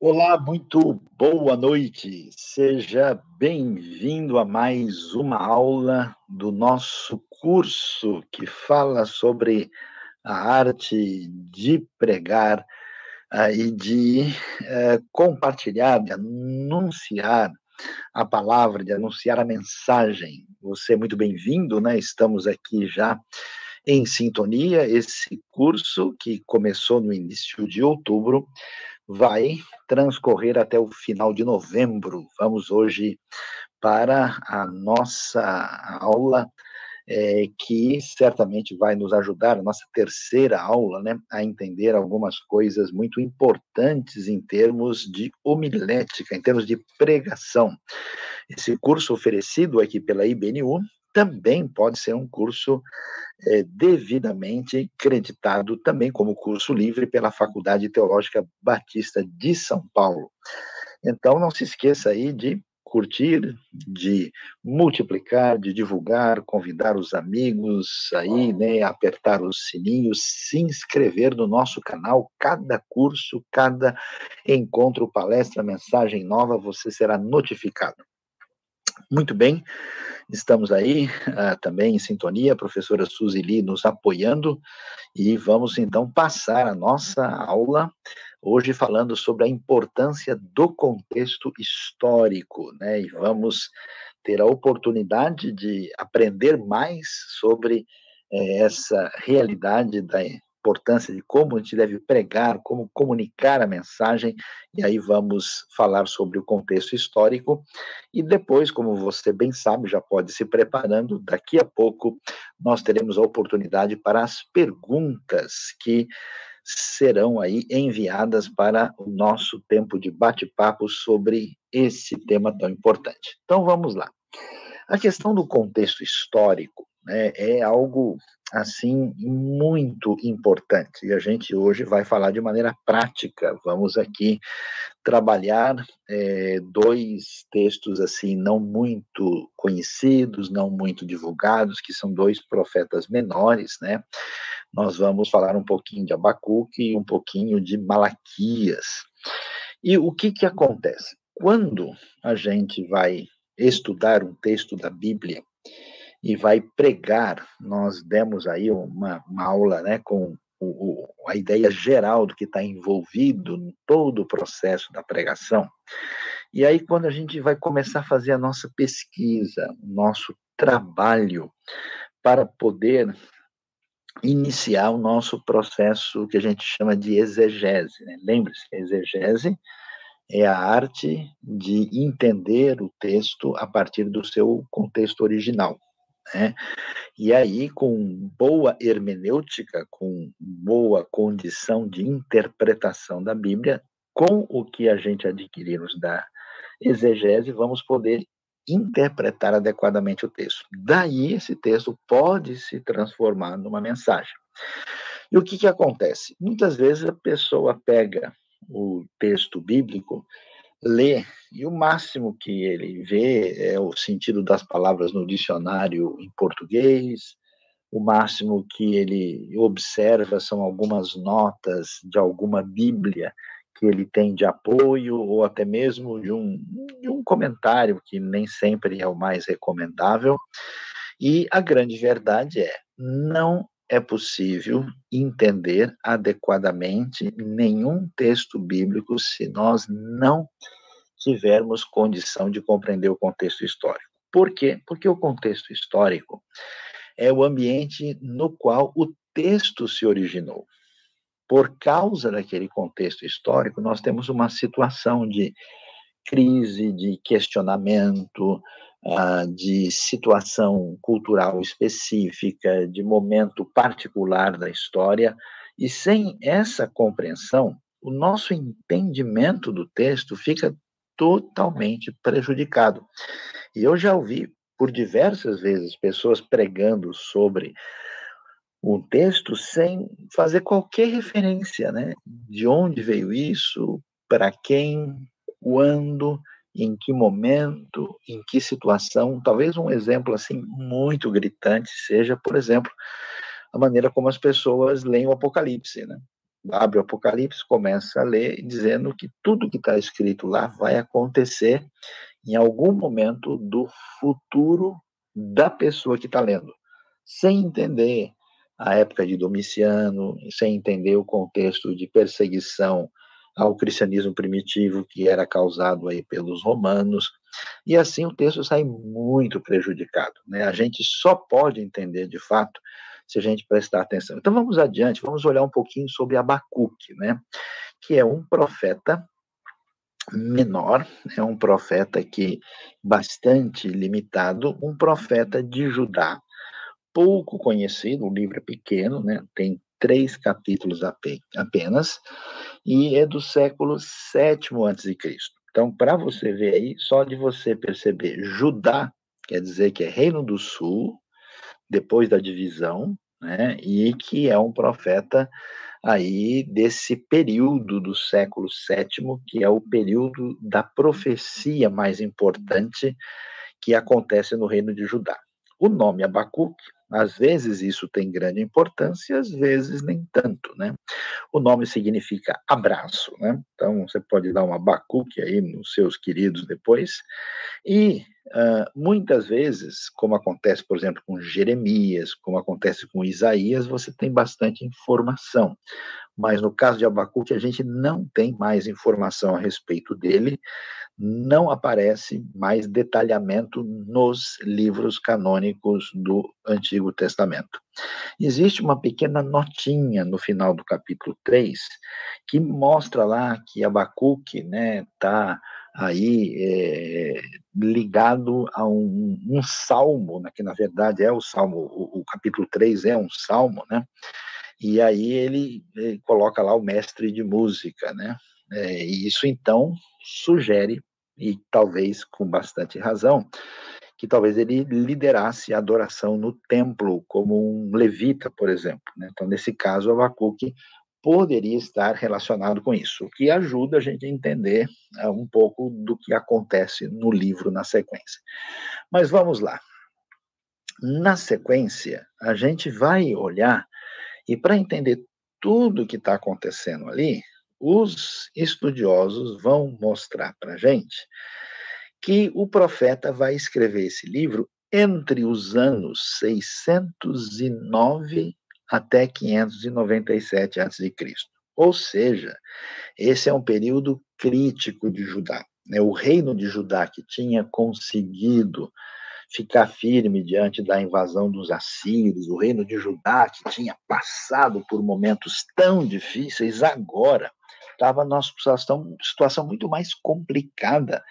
Olá, muito boa noite. Seja bem-vindo a mais uma aula do nosso curso que fala sobre a arte de pregar uh, e de uh, compartilhar, de anunciar a palavra, de anunciar a mensagem. Você é muito bem-vindo, né? Estamos aqui já em sintonia. Esse curso que começou no início de outubro vai transcorrer até o final de novembro. Vamos hoje para a nossa aula, é, que certamente vai nos ajudar, a nossa terceira aula, né, a entender algumas coisas muito importantes em termos de homilética, em termos de pregação. Esse curso oferecido aqui pela IBNU também pode ser um curso é, devidamente creditado também como curso livre pela Faculdade Teológica Batista de São Paulo. Então, não se esqueça aí de curtir, de multiplicar, de divulgar, convidar os amigos aí, né, apertar os sininhos, se inscrever no nosso canal. Cada curso, cada encontro, palestra, mensagem nova, você será notificado. Muito bem, estamos aí uh, também em sintonia, a professora Suzy Lee nos apoiando, e vamos então passar a nossa aula hoje falando sobre a importância do contexto histórico, né? E vamos ter a oportunidade de aprender mais sobre eh, essa realidade da importância de como a gente deve pregar, como comunicar a mensagem, e aí vamos falar sobre o contexto histórico. E depois, como você bem sabe, já pode se preparando, daqui a pouco nós teremos a oportunidade para as perguntas que serão aí enviadas para o nosso tempo de bate-papo sobre esse tema tão importante. Então vamos lá. A questão do contexto histórico né, é algo assim muito importante. E a gente hoje vai falar de maneira prática. Vamos aqui trabalhar é, dois textos assim não muito conhecidos, não muito divulgados, que são dois profetas menores, né? Nós vamos falar um pouquinho de Abacuque e um pouquinho de Malaquias. E o que que acontece? Quando a gente vai estudar um texto da Bíblia, e vai pregar. Nós demos aí uma, uma aula né, com o, o, a ideia geral do que está envolvido em todo o processo da pregação. E aí, quando a gente vai começar a fazer a nossa pesquisa, o nosso trabalho para poder iniciar o nosso processo que a gente chama de exegese. Né? Lembre-se, exegese é a arte de entender o texto a partir do seu contexto original. Né? E aí, com boa hermenêutica, com boa condição de interpretação da Bíblia, com o que a gente adquirimos da exegese, vamos poder interpretar adequadamente o texto. Daí, esse texto pode se transformar numa mensagem. E o que, que acontece? Muitas vezes a pessoa pega o texto bíblico lê, e o máximo que ele vê é o sentido das palavras no dicionário em português, o máximo que ele observa são algumas notas de alguma Bíblia que ele tem de apoio, ou até mesmo de um, de um comentário, que nem sempre é o mais recomendável. E a grande verdade é: não é possível entender adequadamente nenhum texto bíblico se nós não tivermos condição de compreender o contexto histórico. Por quê? Porque o contexto histórico é o ambiente no qual o texto se originou. Por causa daquele contexto histórico, nós temos uma situação de crise, de questionamento, de situação cultural específica, de momento particular da história, e sem essa compreensão, o nosso entendimento do texto fica totalmente prejudicado. E eu já ouvi por diversas vezes pessoas pregando sobre um texto sem fazer qualquer referência, né? De onde veio isso, para quem, quando, em que momento, em que situação. Talvez um exemplo assim muito gritante seja, por exemplo, a maneira como as pessoas leem o Apocalipse, né? abre o Apocalipse, começa a ler, dizendo que tudo que está escrito lá vai acontecer em algum momento do futuro da pessoa que está lendo, sem entender a época de Domiciano, sem entender o contexto de perseguição ao cristianismo primitivo que era causado aí pelos romanos, e assim o texto sai muito prejudicado. Né? A gente só pode entender de fato se a gente prestar atenção. Então vamos adiante, vamos olhar um pouquinho sobre Abacuque, né? que é um profeta menor, é um profeta que bastante limitado, um profeta de Judá, pouco conhecido, o livro é pequeno, né? tem três capítulos apenas, e é do século de Cristo. Então, para você ver aí, só de você perceber Judá, quer dizer que é Reino do Sul, depois da divisão, né, e que é um profeta aí desse período do século sétimo, que é o período da profecia mais importante que acontece no reino de Judá. O nome Abacuque às vezes isso tem grande importância, às vezes nem tanto, né? O nome significa abraço, né? Então você pode dar uma bacuque aí nos seus queridos depois. E uh, muitas vezes, como acontece, por exemplo, com Jeremias, como acontece com Isaías, você tem bastante informação. Mas no caso de Abacuque, a gente não tem mais informação a respeito dele, não aparece mais detalhamento nos livros canônicos do Antigo Testamento. Existe uma pequena notinha no final do capítulo 3 que mostra lá que Abacuque está né, tá aí é, ligado a um, um, salmo, né, que na verdade é o salmo, o, o capítulo 3 é um salmo, né? E aí ele, ele coloca lá o mestre de música, né? É, e isso então sugere e talvez com bastante razão, que talvez ele liderasse a adoração no templo, como um levita, por exemplo. Né? Então, nesse caso, Abacuque poderia estar relacionado com isso, o que ajuda a gente a entender uh, um pouco do que acontece no livro na sequência. Mas vamos lá. Na sequência, a gente vai olhar, e para entender tudo o que está acontecendo ali, os estudiosos vão mostrar para a gente que o profeta vai escrever esse livro entre os anos 609 até 597 a.C. Ou seja, esse é um período crítico de Judá. Né? O reino de Judá, que tinha conseguido ficar firme diante da invasão dos assírios, o reino de Judá, que tinha passado por momentos tão difíceis, agora estava numa situação, situação muito mais complicada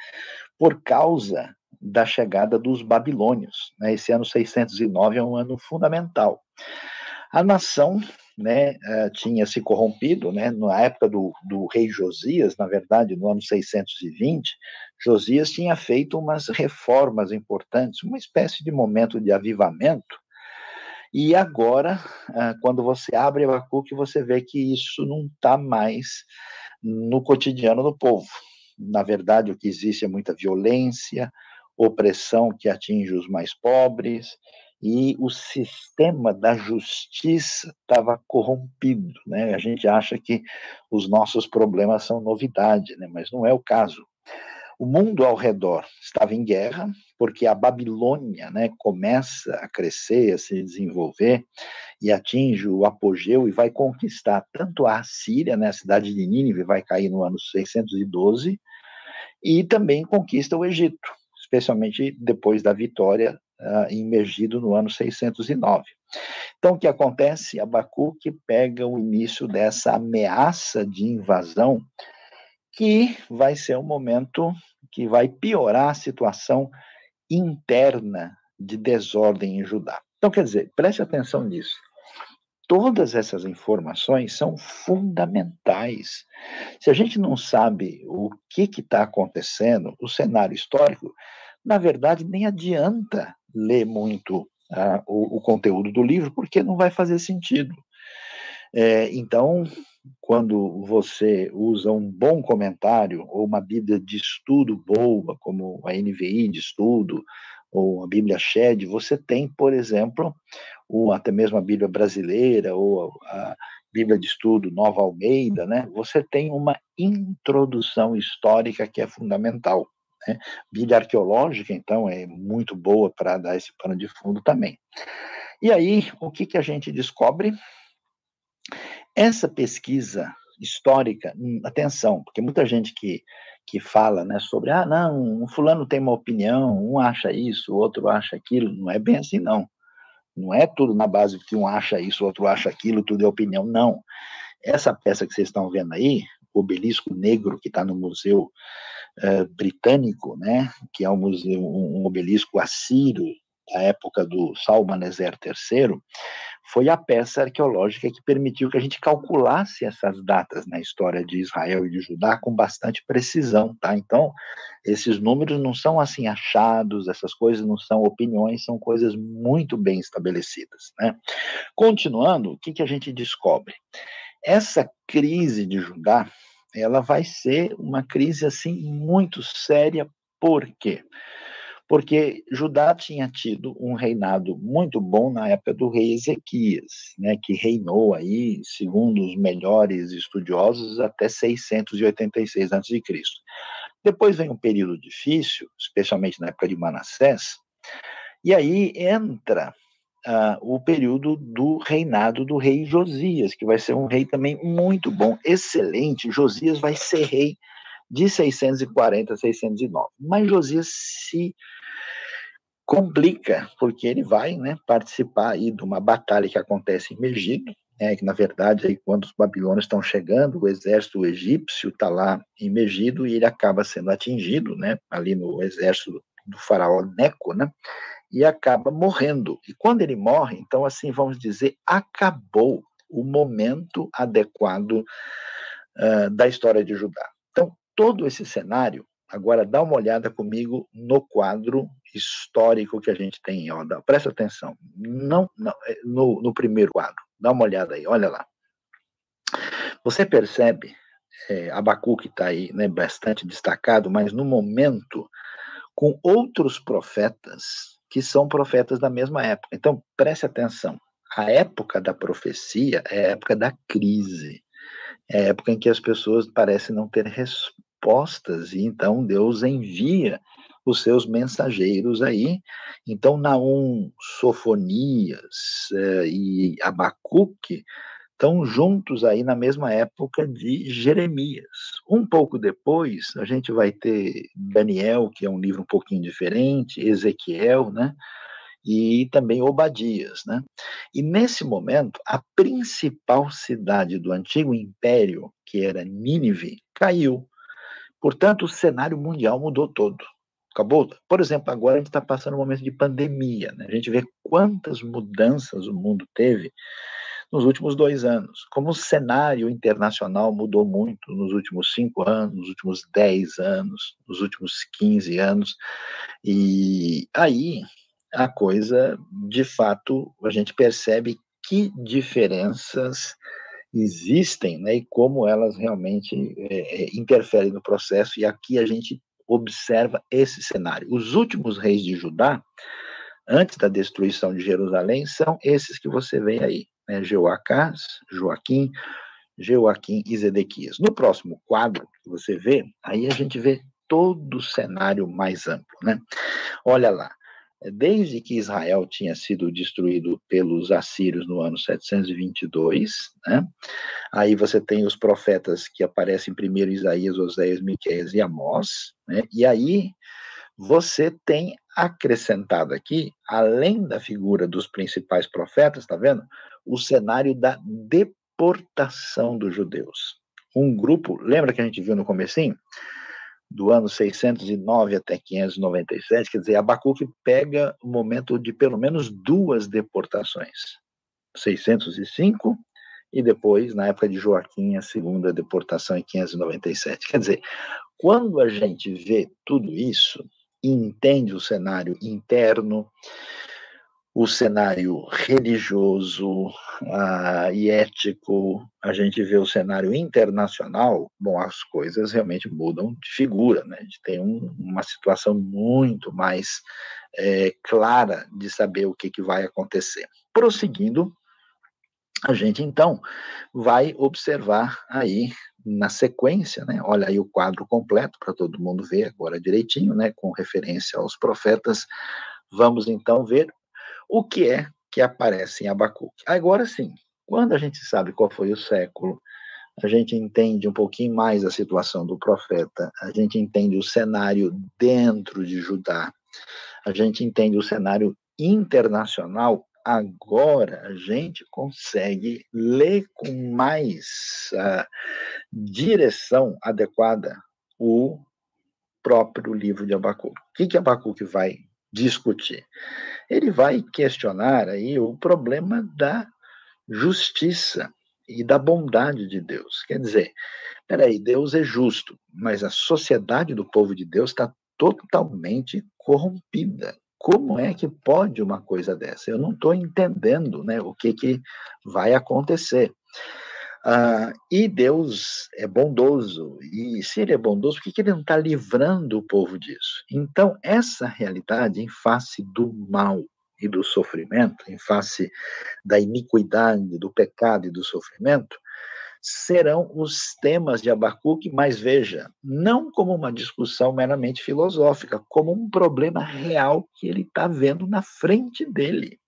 por causa da chegada dos babilônios. Né? Esse ano 609 é um ano fundamental. A nação né, uh, tinha se corrompido, né, na época do, do, rei Josias, na verdade, no ano 620, Josias tinha feito umas reformas importantes, uma espécie de momento de avivamento, e agora, uh, quando você abre Abacuque, você vê que isso não está mais no cotidiano do povo. Na verdade, o que existe é muita violência, opressão que atinge os mais pobres, e o sistema da justiça estava corrompido. Né? A gente acha que os nossos problemas são novidade, né? mas não é o caso. O mundo ao redor estava em guerra, porque a Babilônia né, começa a crescer, a se desenvolver e atinge o apogeu e vai conquistar tanto a Síria, né, a cidade de Nínive vai cair no ano 612, e também conquista o Egito, especialmente depois da vitória uh, imergido no ano 609. Então, o que acontece? Abacuque pega o início dessa ameaça de invasão que vai ser um momento que vai piorar a situação interna de desordem em Judá. Então, quer dizer, preste atenção nisso. Todas essas informações são fundamentais. Se a gente não sabe o que está acontecendo, o cenário histórico, na verdade, nem adianta ler muito uh, o, o, conteúdo do livro, porque não vai fazer sentido. É, então, quando você usa um bom comentário ou uma Bíblia de estudo boa, como a NVI de estudo, ou a Bíblia Shed, você tem, por exemplo, ou até mesmo a Bíblia brasileira ou a Bíblia de Estudo Nova Almeida, né, você tem uma introdução histórica que é fundamental. Né? Bíblia arqueológica, então, é muito boa para dar esse pano de fundo também. E aí, o que, que a gente descobre? Essa pesquisa histórica, hum, atenção, porque muita gente que, que fala né, sobre, ah, não, um fulano tem uma opinião, um acha isso, o outro acha aquilo, não é bem assim, não. Não é tudo na base que um acha isso, o outro acha aquilo, tudo é opinião, não. Essa peça que vocês estão vendo aí, o obelisco negro que está no Museu uh, Britânico, né, que é um, museu, um obelisco assírio da época do Salmaneser III, foi a peça arqueológica que permitiu que a gente calculasse essas datas na história de Israel e de Judá com bastante precisão, tá? Então, esses números não são assim achados, essas coisas não são opiniões, são coisas muito bem estabelecidas, né? Continuando, o que, que a gente descobre? Essa crise de Judá, ela vai ser uma crise assim muito séria, por quê? porque Judá tinha tido um reinado muito bom na época do rei Ezequias, né, que reinou aí, segundo os melhores estudiosos, até 686 a.C. Depois vem um período difícil, especialmente na época de Manassés, e aí entra uh, o período do reinado do rei Josias, que vai ser um rei também muito bom, excelente. Josias vai ser rei de 640 a 609. Mas Josias se complica, porque ele vai né, participar aí de uma batalha que acontece em Megido, né, que na verdade, aí, quando os babilônios estão chegando, o exército egípcio está lá em Megido e ele acaba sendo atingido, né, ali no exército do faraó Neco, né, e acaba morrendo. E quando ele morre, então, assim, vamos dizer, acabou o momento adequado uh, da história de Judá. Então, todo esse cenário Agora dá uma olhada comigo no quadro histórico que a gente tem, ó, dá, presta atenção. Não, não é, no, no, primeiro quadro, dá uma olhada aí, olha lá. Você percebe, é, Abacuque está aí, né, bastante destacado, mas no momento com outros profetas que são profetas da mesma época. Então preste atenção. A época da profecia é a época da crise. É a época em que as pessoas parecem não ter resposta respostas, e então Deus envia os seus mensageiros aí. Então, Naum, Sofonias é, e Abacuque estão juntos aí na mesma época de Jeremias. Um pouco depois, a gente vai ter Daniel, que é um livro um pouquinho diferente, Ezequiel, né? E também Obadias, né? E nesse momento, a principal cidade do antigo império, que era Nínive, caiu. Portanto, o cenário mundial mudou todo. Acabou? Por exemplo, agora a gente está passando um momento de pandemia. Né? A gente vê quantas mudanças o mundo teve nos últimos dois anos. Como o cenário internacional mudou muito nos últimos cinco anos, nos últimos dez anos, nos últimos quinze anos. E aí a coisa, de fato, a gente percebe que diferenças existem né, e como elas realmente é, é, interferem no processo, e aqui a gente observa esse cenário. Os últimos reis de Judá, antes da destruição de Jerusalém, são esses que você vê aí, né, Joaquim, Joaquim e Zedequias. No próximo quadro que você vê, aí a gente vê todo o cenário mais amplo, né? Olha lá, desde que Israel tinha sido destruído pelos assírios no ano 722, né? Aí você tem os profetas que aparecem primeiro Isaías, Oséias, Miqueias e Amós, né? E aí você tem acrescentado aqui, além da figura dos principais profetas, tá vendo? O cenário da deportação dos judeus. Um grupo, lembra que a gente viu no comecinho? do ano 609 até 597, quer dizer, Abacuque pega o momento de pelo menos duas deportações, 605 e depois, na época de Joaquim, a segunda deportação em 597. Quer dizer, quando a gente vê tudo isso, entende o cenário interno, o cenário religioso e ético, a gente vê o cenário internacional, bom, as coisas realmente mudam de figura, né? A gente tem um, uma situação muito mais é, clara de saber o que, que vai acontecer. Prosseguindo, a gente então vai observar aí na sequência, né? Olha aí o quadro completo para todo mundo ver agora direitinho, né? Com referência aos profetas. Vamos então ver o que é que aparece em Abacuque. Agora sim, quando a gente sabe qual foi o século, a gente entende um pouquinho mais a situação do profeta, a gente entende o cenário dentro de Judá, a gente entende o cenário internacional, agora a gente consegue ler com mais uh, direção adequada o próprio livro de Abacuque. O que, que Abacuque vai discutir? Ele vai questionar aí o problema da justiça e da bondade de Deus. Quer dizer, peraí, Deus é justo, mas a sociedade do povo de Deus está totalmente corrompida. Como é que pode uma coisa dessa? Eu não estou entendendo né, o que, que vai acontecer. Ah, e Deus é bondoso, e se Ele é bondoso, por que, que Ele não está livrando o povo disso? Então, essa realidade, em face do mal e do sofrimento, em face da iniquidade, do pecado e do sofrimento, serão os temas de Abacuque, mas veja, não como uma discussão meramente filosófica, como um problema real que ele está vendo na frente dele.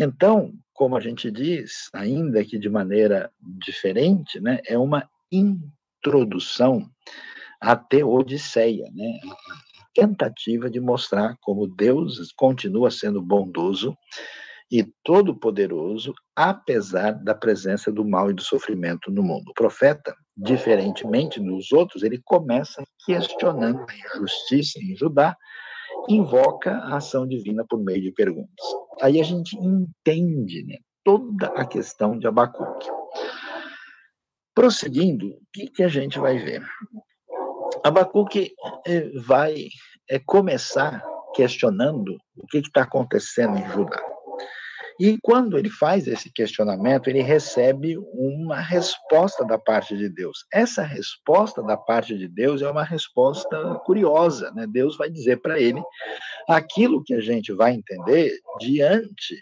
Então, como a gente diz, ainda que de maneira diferente, né, é uma introdução à Teodiceia, né, tentativa de mostrar como Deus continua sendo bondoso e todo-poderoso, apesar da presença do mal e do sofrimento no mundo. O profeta, diferentemente dos outros, ele começa questionando a injustiça em Judá, invoca a ação divina por meio de perguntas. Aí a gente entende né, toda a questão de Abacuque. Prosseguindo, o que, que a gente vai ver? Abacuque eh, vai é, começar questionando o que está acontecendo em Judá. E quando ele faz esse questionamento, ele recebe uma resposta da parte de Deus. Essa resposta da parte de Deus é uma resposta curiosa, né? Deus vai dizer para ele aquilo que a gente vai entender diante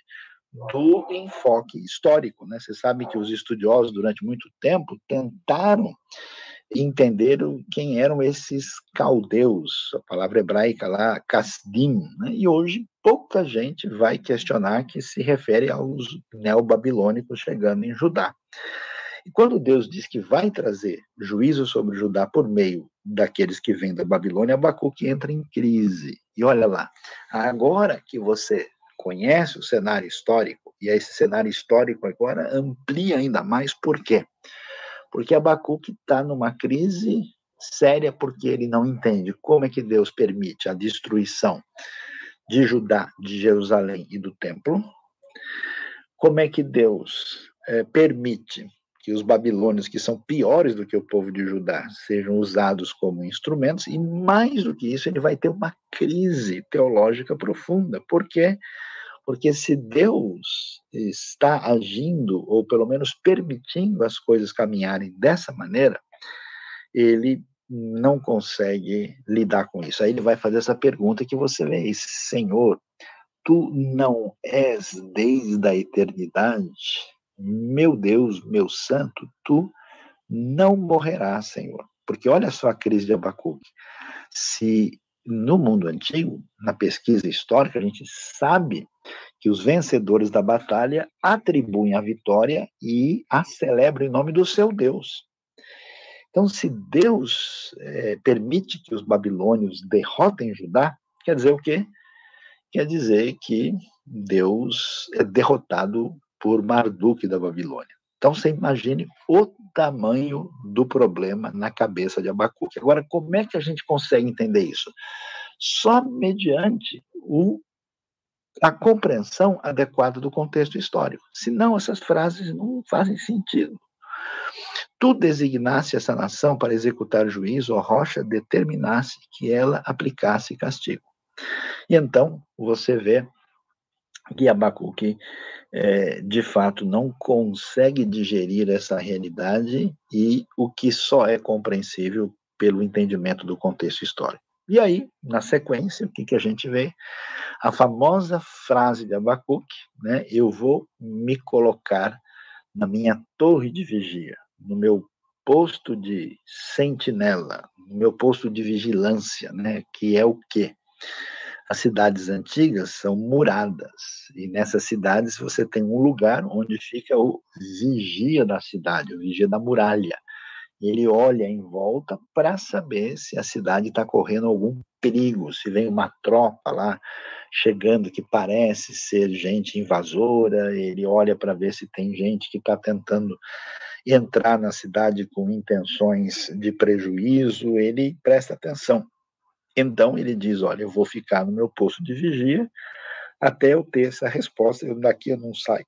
do enfoque histórico, né? Você sabe que os estudiosos durante muito tempo tentaram entenderam quem eram esses caldeus, a palavra hebraica lá, Kasdim, né? e hoje pouca gente vai questionar que se refere aos neobabilônicos chegando em Judá. E quando Deus diz que vai trazer juízo sobre Judá por meio daqueles que vêm da Babilônia, Abacuque entra em crise. E olha lá, agora que você conhece o cenário histórico, e esse cenário histórico agora amplia ainda mais, por quê? Porque Abacuque está numa crise séria porque ele não entende como é que Deus permite a destruição de Judá, de Jerusalém e do templo, como é que Deus é, permite que os babilônios, que são piores do que o povo de Judá, sejam usados como instrumentos, e mais do que isso, ele vai ter uma crise teológica profunda. Por quê? Porque se Deus está agindo, ou pelo menos permitindo as coisas caminharem dessa maneira, ele não consegue lidar com isso. Aí ele vai fazer essa pergunta que você vê, Senhor, tu não és desde a eternidade? Meu Deus, meu santo, tu não morrerás, Senhor. Porque olha só a crise de Abacuque. Se no mundo antigo, na pesquisa histórica, a gente sabe que os vencedores da batalha atribuem a vitória e a celebram em nome do seu Deus. Então, se Deus é, permite que os babilônios derrotem Judá, quer dizer o quê? Quer dizer que Deus é derrotado por Marduk da Babilônia. Então, você imagine o tamanho do problema na cabeça de Abacuque. Agora, como é que a gente consegue entender isso? Só mediante o a compreensão adequada do contexto histórico. Senão, essas frases não fazem sentido. Tu designasse essa nação para executar juízo, ó rocha, determinasse que ela aplicasse castigo. E então, você vê que Abacuque, é, de fato, não consegue digerir essa realidade e o que só é compreensível pelo entendimento do contexto histórico. E aí, na sequência, o que, que a gente vê? A famosa frase de Abacuque, né? Eu vou me colocar na minha torre de vigia, no meu posto de sentinela, no meu posto de vigilância, né? Que é o quê? As cidades antigas são muradas, e nessas cidades você tem um lugar onde fica o vigia da cidade, o vigia da muralha. Ele olha em volta para saber se a cidade está correndo algum perigo, se vem uma tropa lá chegando que parece ser gente invasora, ele olha para ver se tem gente que está tentando entrar na cidade com intenções de prejuízo, ele presta atenção. Então ele diz: Olha, eu vou ficar no meu posto de vigia até eu ter essa resposta. Eu, daqui eu não saio.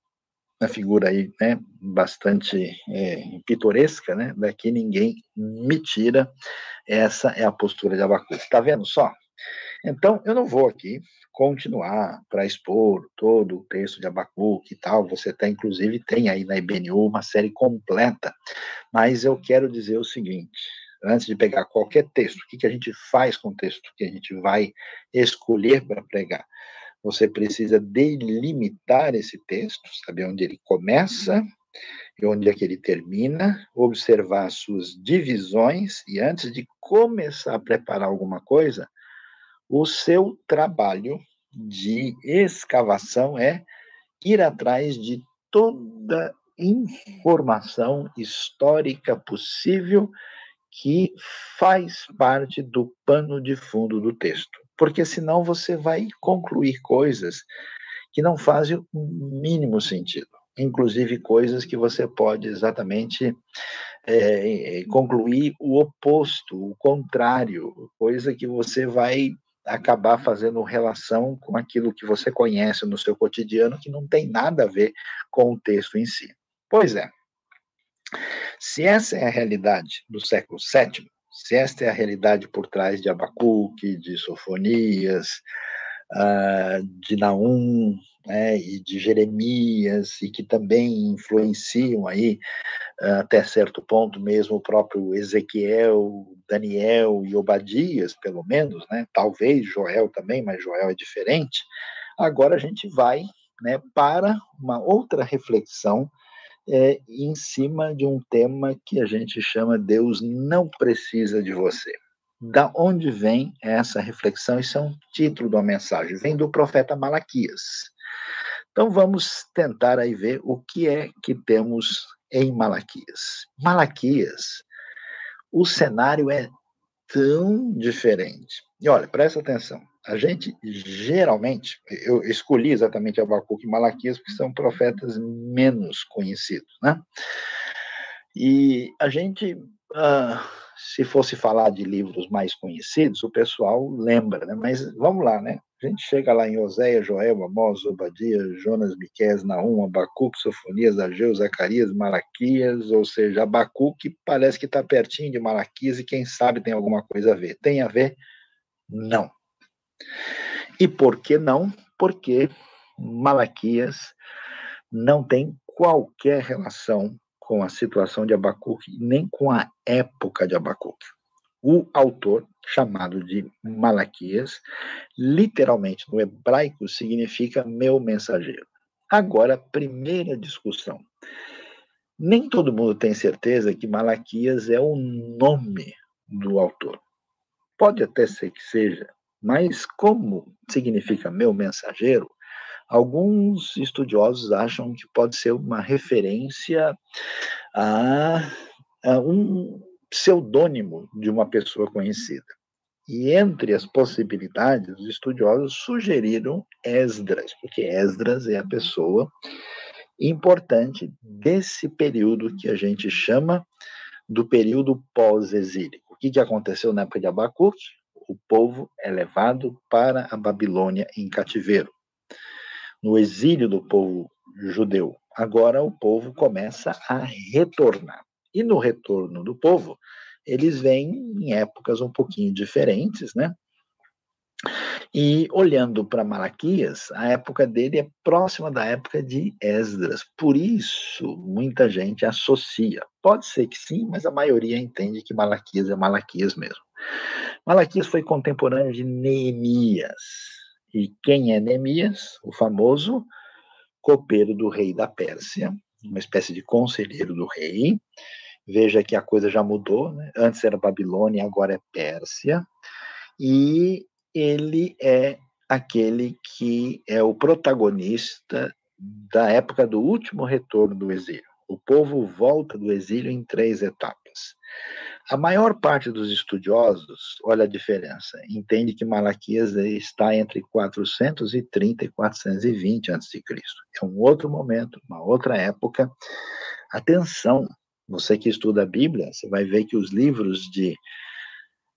Uma figura aí, né, bastante é, pitoresca, né? Daqui ninguém me tira. Essa é a postura de Abacuque. Está vendo só? Então, eu não vou aqui continuar para expor todo o texto de Abacuque e tal. Você tem, inclusive, tem aí na IBNU uma série completa. Mas eu quero dizer o seguinte: antes de pegar qualquer texto, o que, que a gente faz com o texto que a gente vai escolher para pregar? Você precisa delimitar esse texto, saber onde ele começa e onde é que ele termina, observar as suas divisões e antes de começar a preparar alguma coisa, o seu trabalho de escavação é ir atrás de toda informação histórica possível que faz parte do pano de fundo do texto, porque senão você vai concluir coisas que não fazem o mínimo sentido, inclusive coisas que você pode exatamente é, concluir o oposto, o contrário, coisa que você vai acabar fazendo relação com aquilo que você conhece no seu cotidiano que não tem nada a ver com o texto em si. Pois é. Se essa é a realidade do século VII, se esta é a realidade por trás de Abacuque, de Sofonias, uh, de Naum né, e de Jeremias, e que também influenciam aí, uh, até certo ponto, mesmo o próprio Ezequiel, Daniel e Obadias, pelo menos, né, talvez Joel também, mas Joel é diferente. Agora a gente vai né, para uma outra reflexão é, em cima de um tema que a gente chama Deus não precisa de você. Da onde vem essa reflexão? Isso é um título da mensagem, vem do profeta Malaquias. Então vamos tentar aí ver o que é que temos em Malaquias. Malaquias, o cenário é tão diferente. E olha, presta atenção. A gente geralmente, eu escolhi exatamente Abacuque e Malaquias porque são profetas menos conhecidos, né? E a gente, uh, se fosse falar de livros mais conhecidos, o pessoal lembra, né? Mas vamos lá, né? A gente chega lá em Oséia, Joel, Amós, Obadias, Jonas, Miqués, Naum, Abacuque, Sofonias, Ageu, Zacarias, Malaquias, ou seja, Abacuque parece que está pertinho de Malaquias e quem sabe tem alguma coisa a ver. Tem a ver? Não. E por que não? Porque Malaquias não tem qualquer relação com a situação de Abacuque, nem com a época de Abacuque. O autor, chamado de Malaquias, literalmente no hebraico significa meu mensageiro. Agora, primeira discussão. Nem todo mundo tem certeza que Malaquias é o nome do autor. Pode até ser que seja, mas, como significa meu mensageiro, alguns estudiosos acham que pode ser uma referência a, a um pseudônimo de uma pessoa conhecida. E entre as possibilidades, os estudiosos sugeriram Esdras, porque Esdras é a pessoa importante desse período que a gente chama do período pós-exílico. O que, aconteceu na época de Abacuque? O povo é levado para a Babilônia em cativeiro. No exílio do povo judeu, agora o povo começa a retornar. E no retorno do povo, eles vêm em épocas um pouquinho diferentes, né? E olhando para Malaquias, a época dele é próxima da época de Esdras. Por isso, muita gente associa. Pode ser que sim, mas a maioria entende que Malaquias é Malaquias mesmo. Malaquias foi contemporâneo de Neemias. E quem é Neemias? O famoso copeiro do rei da Pérsia, uma espécie de conselheiro do rei. Veja que a coisa já mudou, né? antes era Babilônia, agora é Pérsia. E ele é aquele que é o protagonista da época do último retorno do exílio. O povo volta do exílio em três etapas. A maior parte dos estudiosos, olha a diferença, entende que Malaquias está entre 430 e 420 a.C. É um outro momento, uma outra época. Atenção, você que estuda a Bíblia, você vai ver que os livros de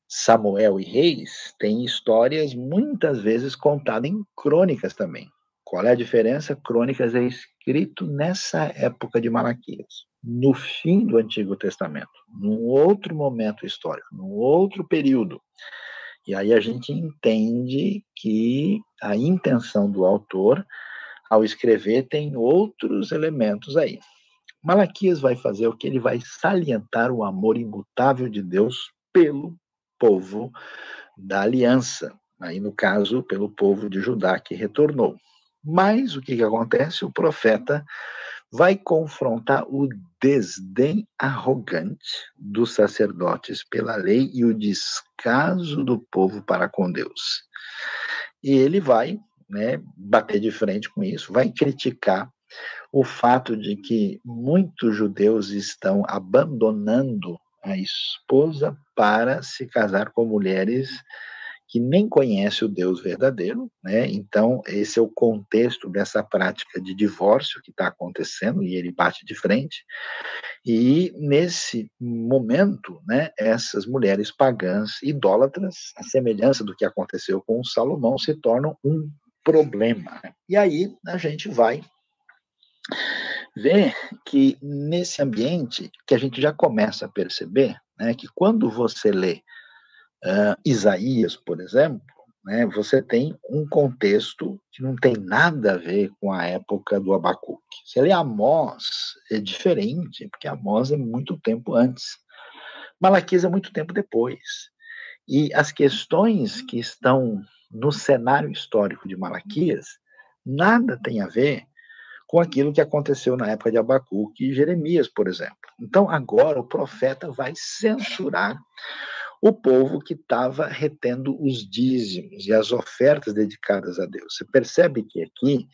Samuel e Reis têm histórias muitas vezes contadas em crônicas também. Qual é a diferença? Crônicas é escrito nessa época de Malaquias, no fim do Antigo Testamento, num outro momento histórico, num outro período. E aí a gente entende que a intenção do autor, ao escrever, tem outros elementos aí. Malaquias vai fazer o que ele vai salientar o amor imutável de Deus pelo povo da aliança, aí no caso, pelo povo de Judá que retornou. Mas o que, que acontece? O profeta vai confrontar o desdém arrogante dos sacerdotes pela lei e o descaso do povo para com Deus. E ele vai né, bater de frente com isso, vai criticar o fato de que muitos judeus estão abandonando a esposa para se casar com mulheres que nem conhece o Deus verdadeiro, né? Então, esse é o contexto dessa prática de divórcio que está acontecendo e ele bate de frente. E nesse momento, né, essas mulheres pagãs idólatras, a semelhança do que aconteceu com Salomão, se tornam um problema. E aí a gente vai ver que nesse ambiente que a gente já começa a perceber, né, que quando você lê uh, Isaías, por exemplo, né, você tem um contexto que não tem nada a ver com a época do Abacuque. Se lê Amós, é diferente, porque Amós é muito tempo antes. Malaquias é muito tempo depois. E as questões que estão no cenário histórico de Malaquias nada tem a ver com aquilo que aconteceu na época de Abacuque e Jeremias, por exemplo. Então, agora o profeta vai censurar o povo que estava retendo os dízimos e as ofertas dedicadas a Deus. Você percebe que aqui,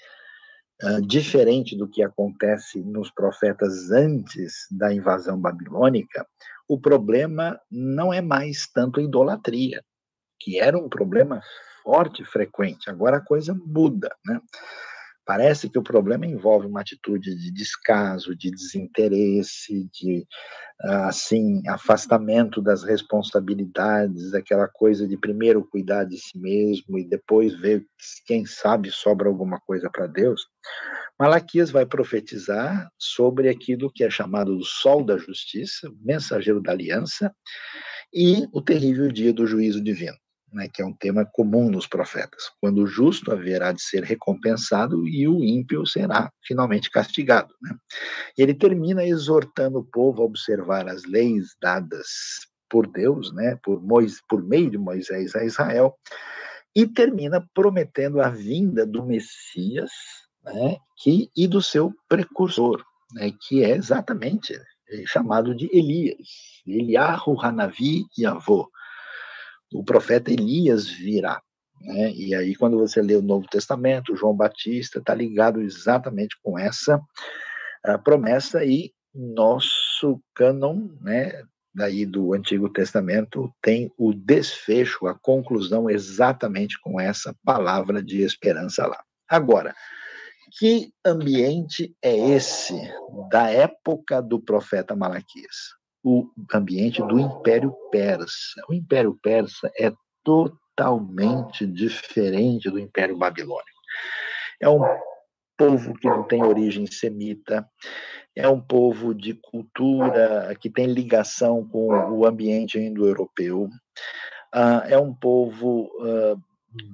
uh, diferente do que acontece nos profetas antes da invasão babilônica, o problema não é mais tanto a idolatria, que era um problema forte e frequente. Agora a coisa muda, né? Parece que o problema envolve uma atitude de descaso, de desinteresse, de assim afastamento das responsabilidades, aquela coisa de primeiro cuidar de si mesmo e depois ver quem sabe sobra alguma coisa para Deus. Malaquias vai profetizar sobre aquilo que é chamado do sol da justiça, mensageiro da aliança, e o terrível dia do juízo divino né, que é um tema comum nos profetas, quando o justo haverá de ser recompensado e o ímpio será finalmente castigado. Né? Ele termina exortando o povo a observar as leis dadas por Deus, né, por, Moisés, por meio de Moisés a Israel, e termina prometendo a vinda do Messias né, que, e do seu precursor, né, que é exatamente chamado de Elias, Eliahu Hanavi Yavô, o profeta Elias virá. Né? E aí, quando você lê o Novo Testamento, João Batista está ligado exatamente com essa promessa e nosso cânon, né, daí do Antigo Testamento, tem o desfecho, a conclusão exatamente com essa palavra de esperança lá. Agora, que ambiente é esse da época do profeta Malaquias? O ambiente do Império Persa. O Império Persa é totalmente diferente do Império Babilônico. É um povo que não tem origem semita, é um povo de cultura que tem ligação com o ambiente indo-europeu, uh, é um povo uh,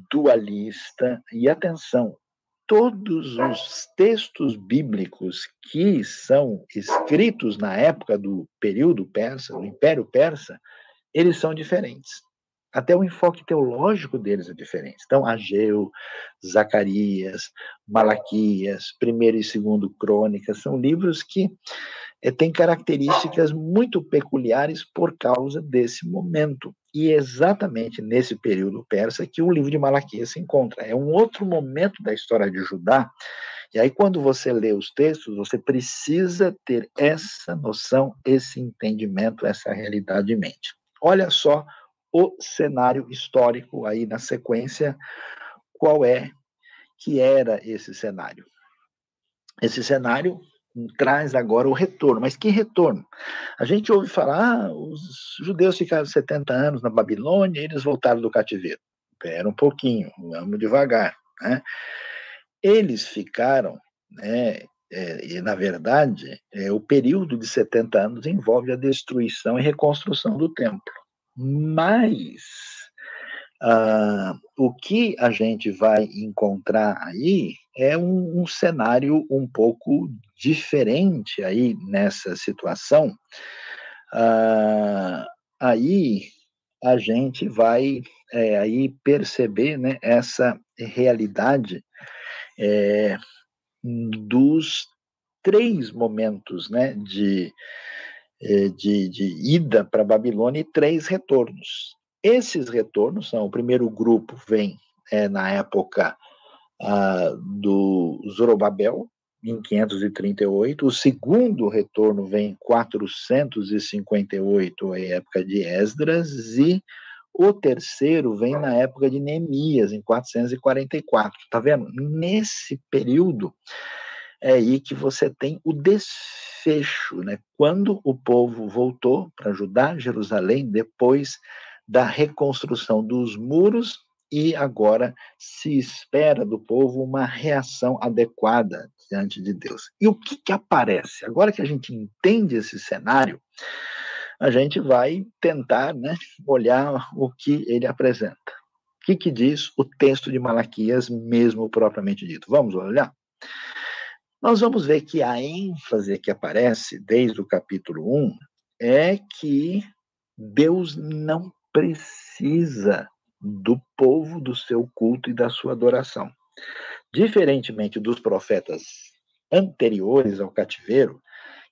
dualista, e atenção, todos os textos bíblicos que são escritos na época do período persa, do Império Persa, eles são diferentes. Até o enfoque teológico deles é diferente. Então, Ageu, Zacarias, Malaquias, primeiro e segundo Crônicas, são livros que é, têm características muito peculiares por causa desse momento. E é exatamente nesse período persa que o livro de Malaquias se encontra. É um outro momento da história de Judá. E aí, quando você lê os textos, você precisa ter essa noção, esse entendimento, essa realidade em mente. Olha só o cenário histórico aí na sequência, qual é que era esse cenário? Esse cenário traz agora o retorno. Mas que retorno? A gente ouve falar, ah, os judeus ficaram 70 anos na Babilônia e eles voltaram do cativeiro. Espera um pouquinho, vamos devagar. Né? Eles ficaram, né, é, e na verdade, é, o período de 70 anos envolve a destruição e reconstrução do templo. Mas uh, o que a gente vai encontrar aí é um, um, cenário um pouco diferente aí nessa situação. Uh, aí a gente vai é, aí perceber né, essa realidade é, dos três momentos né, de, é, de, de ida para Babilônia e três retornos. Esses retornos são: o primeiro grupo vem é, na época ah, do Zorobabel, em 538, o segundo retorno vem em 458, a época de Esdras, e o terceiro vem na época de Neemias, em 444. Tá vendo? Nesse período é aí que você tem o desfecho, né? Quando o povo voltou para ajudar Jerusalém depois da reconstrução dos muros e agora se espera do povo uma reação adequada diante de Deus. E o que, que aparece? Agora que a gente entende esse cenário, a gente vai tentar né, olhar o que ele apresenta. O que, que diz o texto de Malaquias, mesmo propriamente dito? Vamos olhar? Nós vamos ver que a ênfase que aparece desde o capítulo 1 é que Deus não precisa do povo, do seu culto e da sua adoração. Diferentemente dos profetas anteriores ao cativeiro,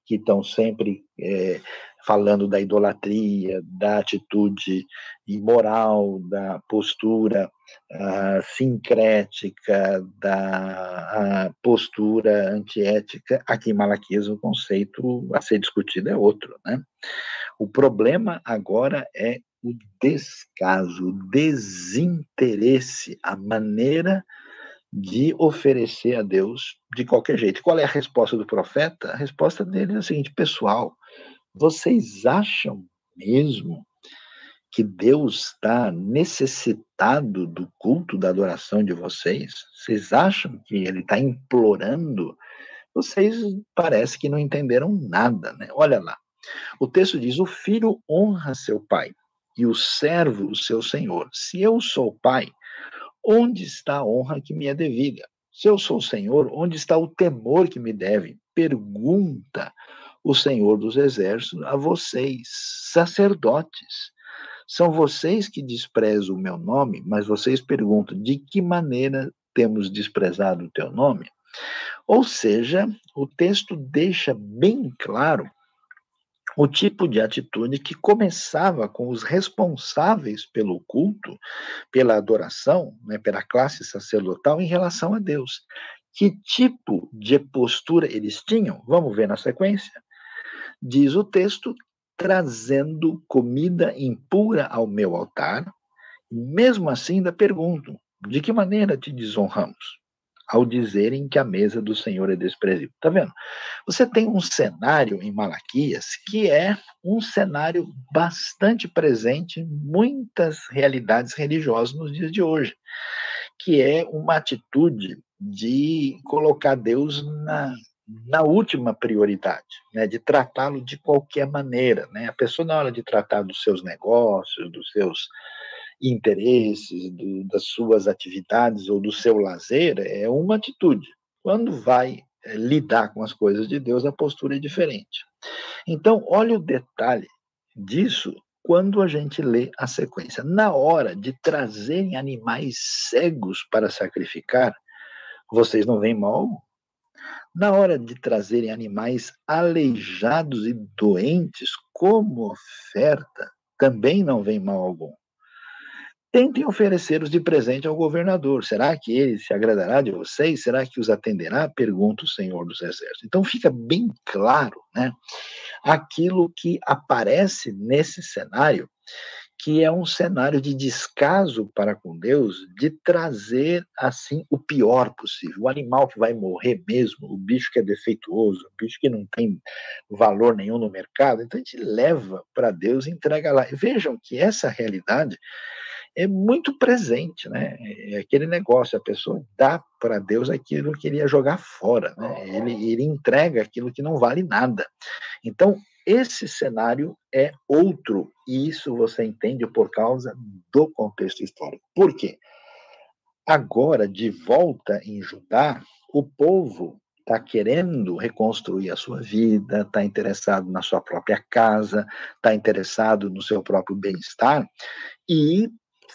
que estão sempre é, falando da idolatria, da atitude imoral, da postura uh, sincrética, da postura antiética, aqui em Malaquias o conceito a ser discutido é outro. Né? O problema agora é o descaso, o desinteresse, a maneira de oferecer a Deus de qualquer jeito. Qual é a resposta do profeta? A resposta dele é a seguinte: pessoal, vocês acham mesmo que Deus está necessitado do culto, da adoração de vocês? Vocês acham que Ele está implorando? Vocês parece que não entenderam nada, né? Olha lá. O texto diz: o filho honra seu pai e o servo o seu senhor. Se eu sou pai, onde está a honra que me é devida? Se eu sou senhor, onde está o temor que me deve? Pergunta o Senhor dos Exércitos a vocês, sacerdotes. São vocês que desprezam o meu nome, mas vocês perguntam de que maneira temos desprezado o teu nome? Ou seja, o texto deixa bem claro o tipo de atitude que começava com os responsáveis pelo culto, pela adoração, né, pela classe sacerdotal em relação a Deus. Que tipo de postura eles tinham? Vamos ver na sequência diz o texto, trazendo comida impura ao meu altar, mesmo assim ainda pergunto, de que maneira te desonramos? Ao dizerem que a mesa do Senhor é desprezível. Tá vendo? Você tem um cenário em Malaquias que é um cenário bastante presente em muitas realidades religiosas nos dias de hoje, que é uma atitude de colocar Deus na, na última prioridade, né, de tratá-lo de qualquer maneira. Né? A pessoa, na hora de tratar dos seus negócios, dos seus interesses, do, das suas atividades ou do seu lazer, é uma atitude. Quando vai é, lidar com as coisas de Deus, a postura é diferente. Então, olha o detalhe disso quando a gente lê a sequência. Na hora de trazerem animais cegos para sacrificar, vocês não veem mal Na hora de trazerem animais aleijados e doentes como oferta, também não vem mal algum. Tentem oferecer-os de presente ao governador. Será que ele se agradará de vocês? Será que os atenderá? Pergunta o Senhor dos Exércitos. Então fica bem claro, né? Aquilo que aparece nesse cenário, que é um cenário de descaso para com Deus, de trazer assim o pior possível. O animal que vai morrer mesmo, o bicho que é defeituoso, o bicho que não tem valor nenhum no mercado, então a gente leva para Deus e entrega lá. vejam que essa realidade é muito presente, né? É aquele negócio, a pessoa dá para Deus aquilo que ele ia jogar fora, né? Ele, ele entrega aquilo que não vale nada. Então, esse cenário é outro, e isso você entende por causa do contexto histórico. Por quê? Agora, de volta em Judá, o povo está querendo reconstruir a sua vida, está interessado na sua própria casa, está interessado no seu próprio bem-estar, e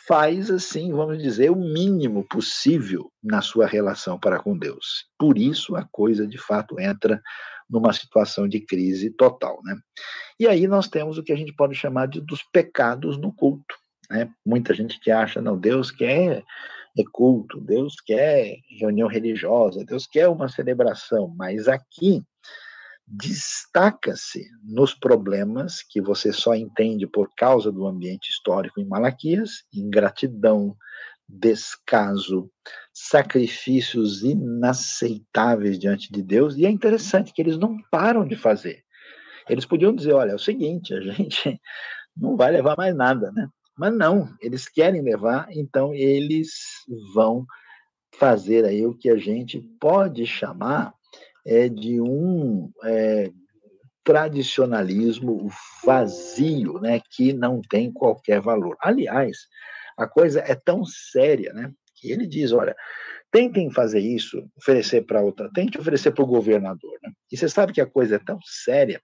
faz assim, vamos dizer, o mínimo possível na sua relação para com Deus. Por isso a coisa de fato entra numa situação de crise total, né? E aí nós temos o que a gente pode chamar de dos pecados no culto, né? Muita gente que acha, não, Deus quer é culto, Deus quer reunião religiosa, Deus quer uma celebração, mas aqui destaca-se nos problemas que você só entende por causa do ambiente histórico em Malaquias, ingratidão, descaso, sacrifícios inaceitáveis diante de Deus, e é interessante que eles não param de fazer. Eles podiam dizer, olha, é o seguinte, a gente não vai levar mais nada, né? Mas não, eles querem levar, então eles vão fazer aí o que a gente pode chamar é de um é, tradicionalismo vazio, né, que não tem qualquer valor. Aliás, a coisa é tão séria, né, que ele diz, olha, tentem fazer isso, oferecer para outra, tente oferecer para o governador. Né? E você sabe que a coisa é tão séria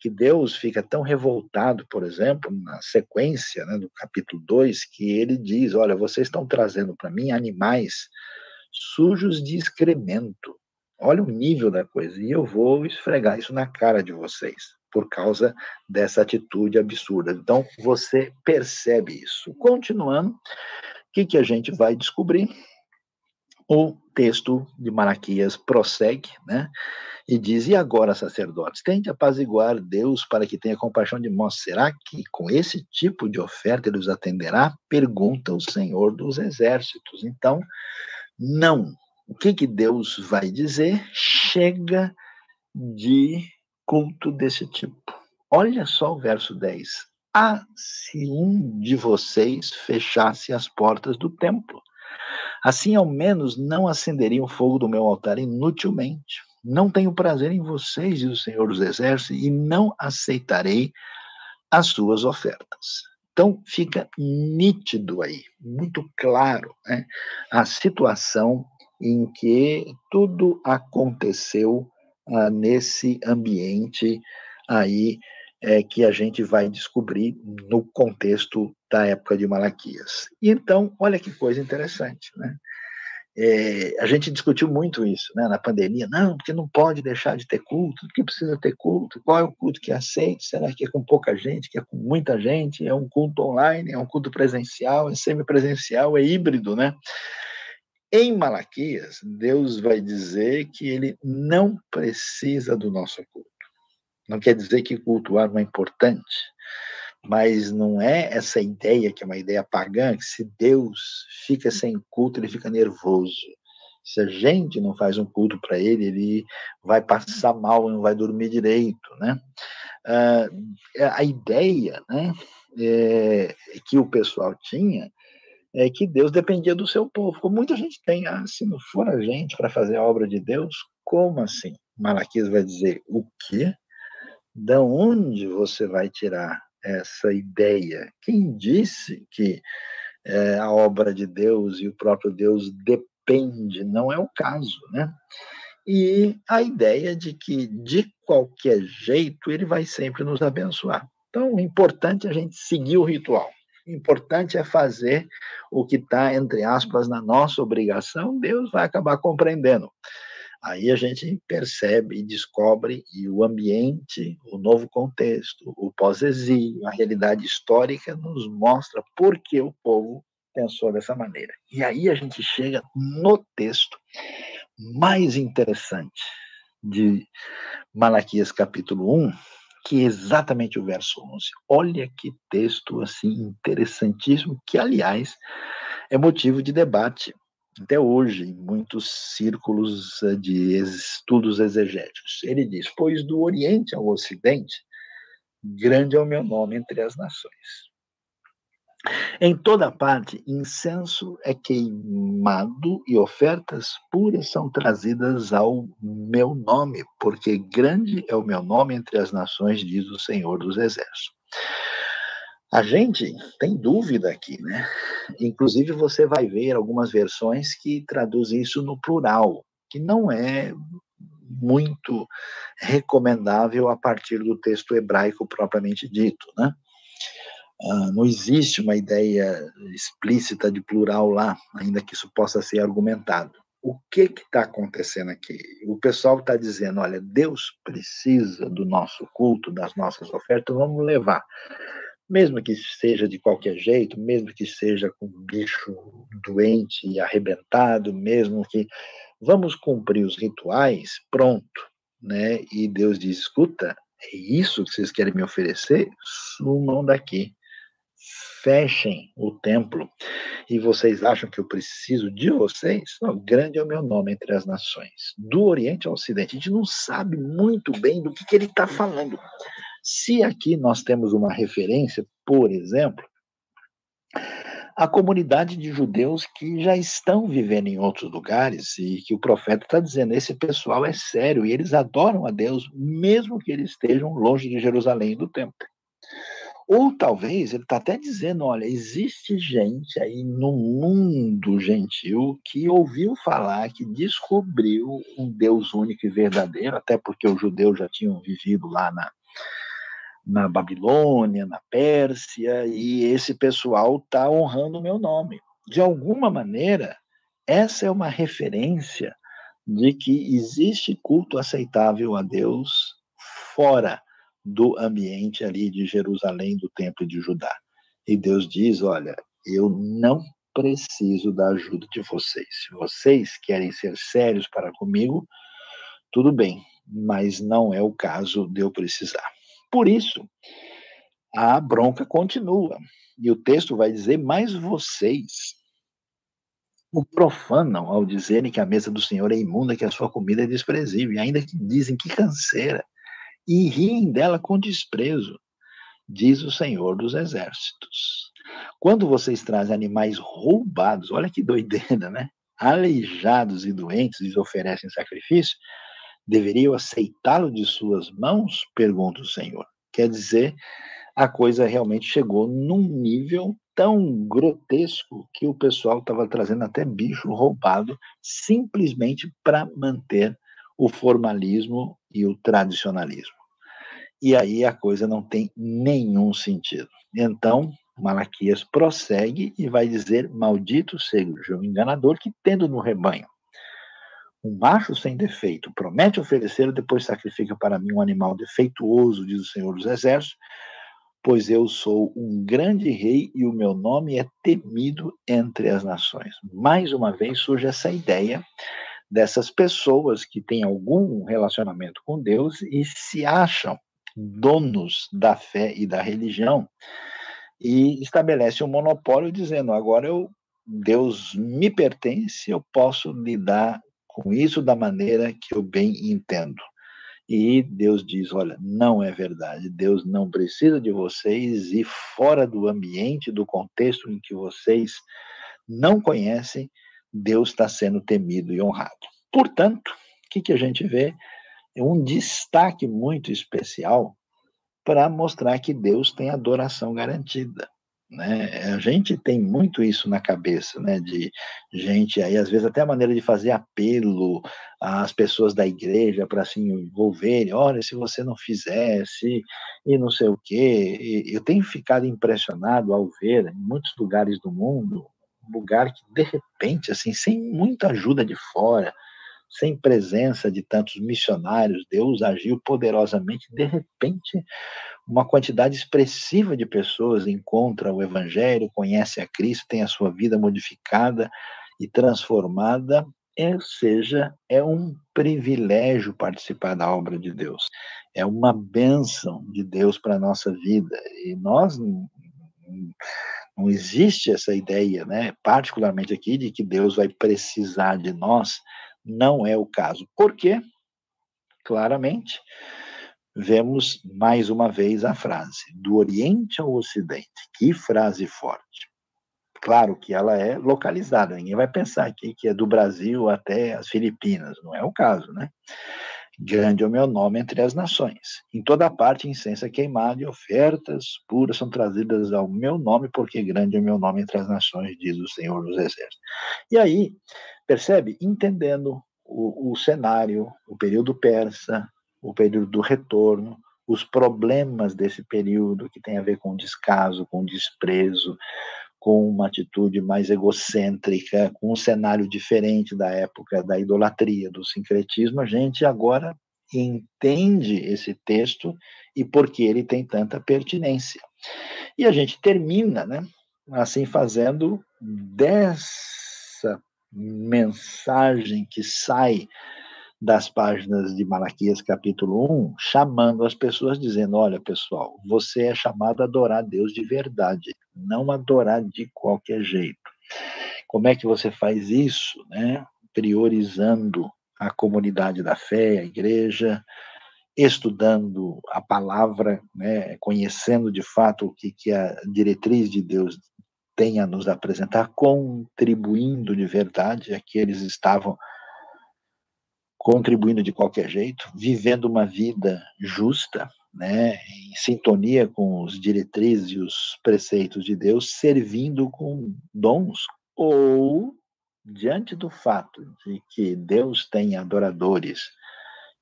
que Deus fica tão revoltado, por exemplo, na sequência né, do capítulo 2, que ele diz: Olha, vocês estão trazendo para mim animais sujos de excremento, Olha o nível da coisa. E eu vou esfregar isso na cara de vocês por causa dessa atitude absurda. Então, você percebe isso. Continuando, o que, que a gente vai descobrir? O texto de Malaquias prossegue, né? E diz: E agora, sacerdotes, tente apaziguar Deus para que tenha compaixão de nós. Será que com esse tipo de oferta ele os atenderá? Pergunta o Senhor dos Exércitos. Então, não o que, que Deus vai dizer? Chega de culto desse tipo. Olha só o verso 10. Ah, se um de vocês fechasse as portas do templo. Assim, ao menos, não acenderia o fogo do meu altar inutilmente. Não tenho prazer em vocês, diz o Senhor dos Exércitos, e não aceitarei as suas ofertas. Então, fica nítido aí, muito claro, né, a situação em que tudo aconteceu ah, nesse ambiente aí é, que a gente vai descobrir no contexto da época de Malaquias. E então, olha que coisa interessante, né? É, a gente discutiu muito isso né, na pandemia. Não, porque não pode deixar de ter culto, porque precisa ter culto. Qual é o culto que aceito? Será que é com pouca gente, que é com muita gente? É um culto online, é um culto presencial, é semipresencial, é híbrido, né? Em Malaquias, Deus vai dizer que ele não precisa do nosso culto. Não quer dizer que cultuar não é importante, mas não é essa ideia que é uma ideia pagã, que se Deus fica sem culto, ele fica nervoso. Se a gente não faz um culto para ele, ele vai passar mal, não vai dormir direito, né? Ah, a ideia, né, é, que o pessoal tinha é que Deus dependia do seu povo. Como muita gente tem, ah, se não for a gente para fazer a obra de Deus, como assim? Malaquias vai dizer, o quê? Da onde você vai tirar essa ideia? Quem disse que é, a obra de Deus e o próprio Deus depende? Não é o caso, né? E a ideia de que, de qualquer jeito, ele vai sempre nos abençoar. Então, o importante é a gente seguir o ritual. Importante é fazer o que está, entre aspas, na nossa obrigação, Deus vai acabar compreendendo. Aí a gente percebe e descobre e o ambiente, o novo contexto, o pós-exílio, a realidade histórica nos mostra por que o povo pensou dessa maneira. E aí a gente chega no texto mais interessante de Malaquias capítulo 1, que é exatamente o verso 11. Olha que texto assim interessantíssimo, que aliás é motivo de debate até hoje em muitos círculos eh, de estudos exegéticos. Ele diz: Pois do Oriente ao Ocidente, grande é o meu nome entre as nações. Em toda parte, incenso é queimado e ofertas puras são trazidas ao meu nome, porque grande é o meu nome entre as nações, diz o Senhor dos Exércitos. A gente tem dúvida aqui, né? Inclusive, você vai ver algumas versões que traduzem isso no plural, que não é muito recomendável a partir do texto hebraico propriamente dito, né? Uh, não existe uma ideia explícita de plural lá, ainda que isso possa ser argumentado. O que está acontecendo aqui? O pessoal está dizendo: olha, Deus precisa do nosso culto, das nossas ofertas, vamos levar mesmo que seja de qualquer jeito, mesmo que seja com um bicho doente e arrebentado, mesmo que vamos cumprir os rituais, pronto, né? E Deus diz: escuta, é isso que vocês querem me oferecer? Sumam daqui. Fechem o templo. E vocês acham que eu preciso de vocês? Não, grande é o meu nome entre as nações. Do Oriente ao Ocidente. A gente não sabe muito bem do que, que ele está falando. Se aqui nós temos uma referência, por exemplo, a comunidade de judeus que já estão vivendo em outros lugares e que o profeta está dizendo: esse pessoal é sério e eles adoram a Deus, mesmo que eles estejam longe de Jerusalém e do templo. Ou talvez ele está até dizendo: olha, existe gente aí no mundo gentil que ouviu falar, que descobriu um Deus único e verdadeiro, até porque os judeus já tinham vivido lá na, na Babilônia, na Pérsia, e esse pessoal está honrando o meu nome. De alguma maneira, essa é uma referência de que existe culto aceitável a Deus fora do ambiente ali de Jerusalém, do Templo de Judá. E Deus diz: Olha, eu não preciso da ajuda de vocês. Se vocês querem ser sérios para comigo, tudo bem, mas não é o caso de eu precisar. Por isso, a bronca continua. E o texto vai dizer: Mas vocês o profanam ao dizerem que a mesa do Senhor é imunda, que a sua comida é desprezível, ainda que dizem que canseira, e riem dela com desprezo, diz o Senhor dos Exércitos. Quando vocês trazem animais roubados, olha que doideira, né? Aleijados e doentes lhes oferecem sacrifício, deveriam aceitá-lo de suas mãos? Pergunta o Senhor. Quer dizer, a coisa realmente chegou num nível tão grotesco que o pessoal estava trazendo até bicho roubado simplesmente para manter o formalismo e o tradicionalismo. E aí a coisa não tem nenhum sentido. Então, Malaquias prossegue e vai dizer: Maldito seja o enganador que, tendo no rebanho um macho sem defeito promete oferecer, depois sacrifica para mim um animal defeituoso, diz o Senhor dos Exércitos, pois eu sou um grande rei e o meu nome é temido entre as nações. Mais uma vez surge essa ideia dessas pessoas que têm algum relacionamento com Deus e se acham donos da fé e da religião e estabelece um monopólio dizendo agora eu Deus me pertence, eu posso lidar com isso da maneira que eu bem entendo. E Deus diz: olha, não é verdade. Deus não precisa de vocês e fora do ambiente, do contexto em que vocês não conhecem, Deus está sendo temido e honrado. Portanto, o que, que a gente vê? É um destaque muito especial para mostrar que Deus tem adoração garantida. Né? A gente tem muito isso na cabeça, né? De gente aí, às vezes, até a maneira de fazer apelo às pessoas da igreja para se envolverem. Olha, se você não fizesse, e não sei o quê. eu tenho ficado impressionado ao ver em muitos lugares do mundo, um lugar que, de repente, assim, sem muita ajuda de fora, sem presença de tantos missionários, Deus agiu poderosamente. De repente, uma quantidade expressiva de pessoas encontra o Evangelho, conhece a Cristo, tem a sua vida modificada e transformada. Ou seja, é um privilégio participar da obra de Deus. É uma bênção de Deus para a nossa vida. E nós não existe essa ideia, né, particularmente aqui, de que Deus vai precisar de nós não é o caso. Por quê? Claramente, vemos mais uma vez a frase: do Oriente ao Ocidente. Que frase forte. Claro que ela é localizada, ninguém vai pensar aqui que é do Brasil até as Filipinas, não é o caso, né? Grande é o meu nome entre as nações. Em toda parte, incenso é queimado e ofertas puras são trazidas ao meu nome, porque grande é o meu nome entre as nações, diz o Senhor dos Exércitos. E aí, percebe? Entendendo o, o cenário, o período persa, o período do retorno, os problemas desse período que tem a ver com descaso, com desprezo, com uma atitude mais egocêntrica, com um cenário diferente da época da idolatria, do sincretismo, a gente agora entende esse texto e por que ele tem tanta pertinência. E a gente termina, né, assim fazendo dessa mensagem que sai das páginas de Malaquias capítulo 1, chamando as pessoas, dizendo: Olha, pessoal, você é chamado a adorar Deus de verdade, não adorar de qualquer jeito. Como é que você faz isso? Né? Priorizando a comunidade da fé, a igreja, estudando a palavra, né? conhecendo de fato o que, que a diretriz de Deus tem a nos apresentar, contribuindo de verdade. Aqui eles estavam contribuindo de qualquer jeito, vivendo uma vida justa, né, em sintonia com os diretrizes e os preceitos de Deus, servindo com dons, ou diante do fato de que Deus tem adoradores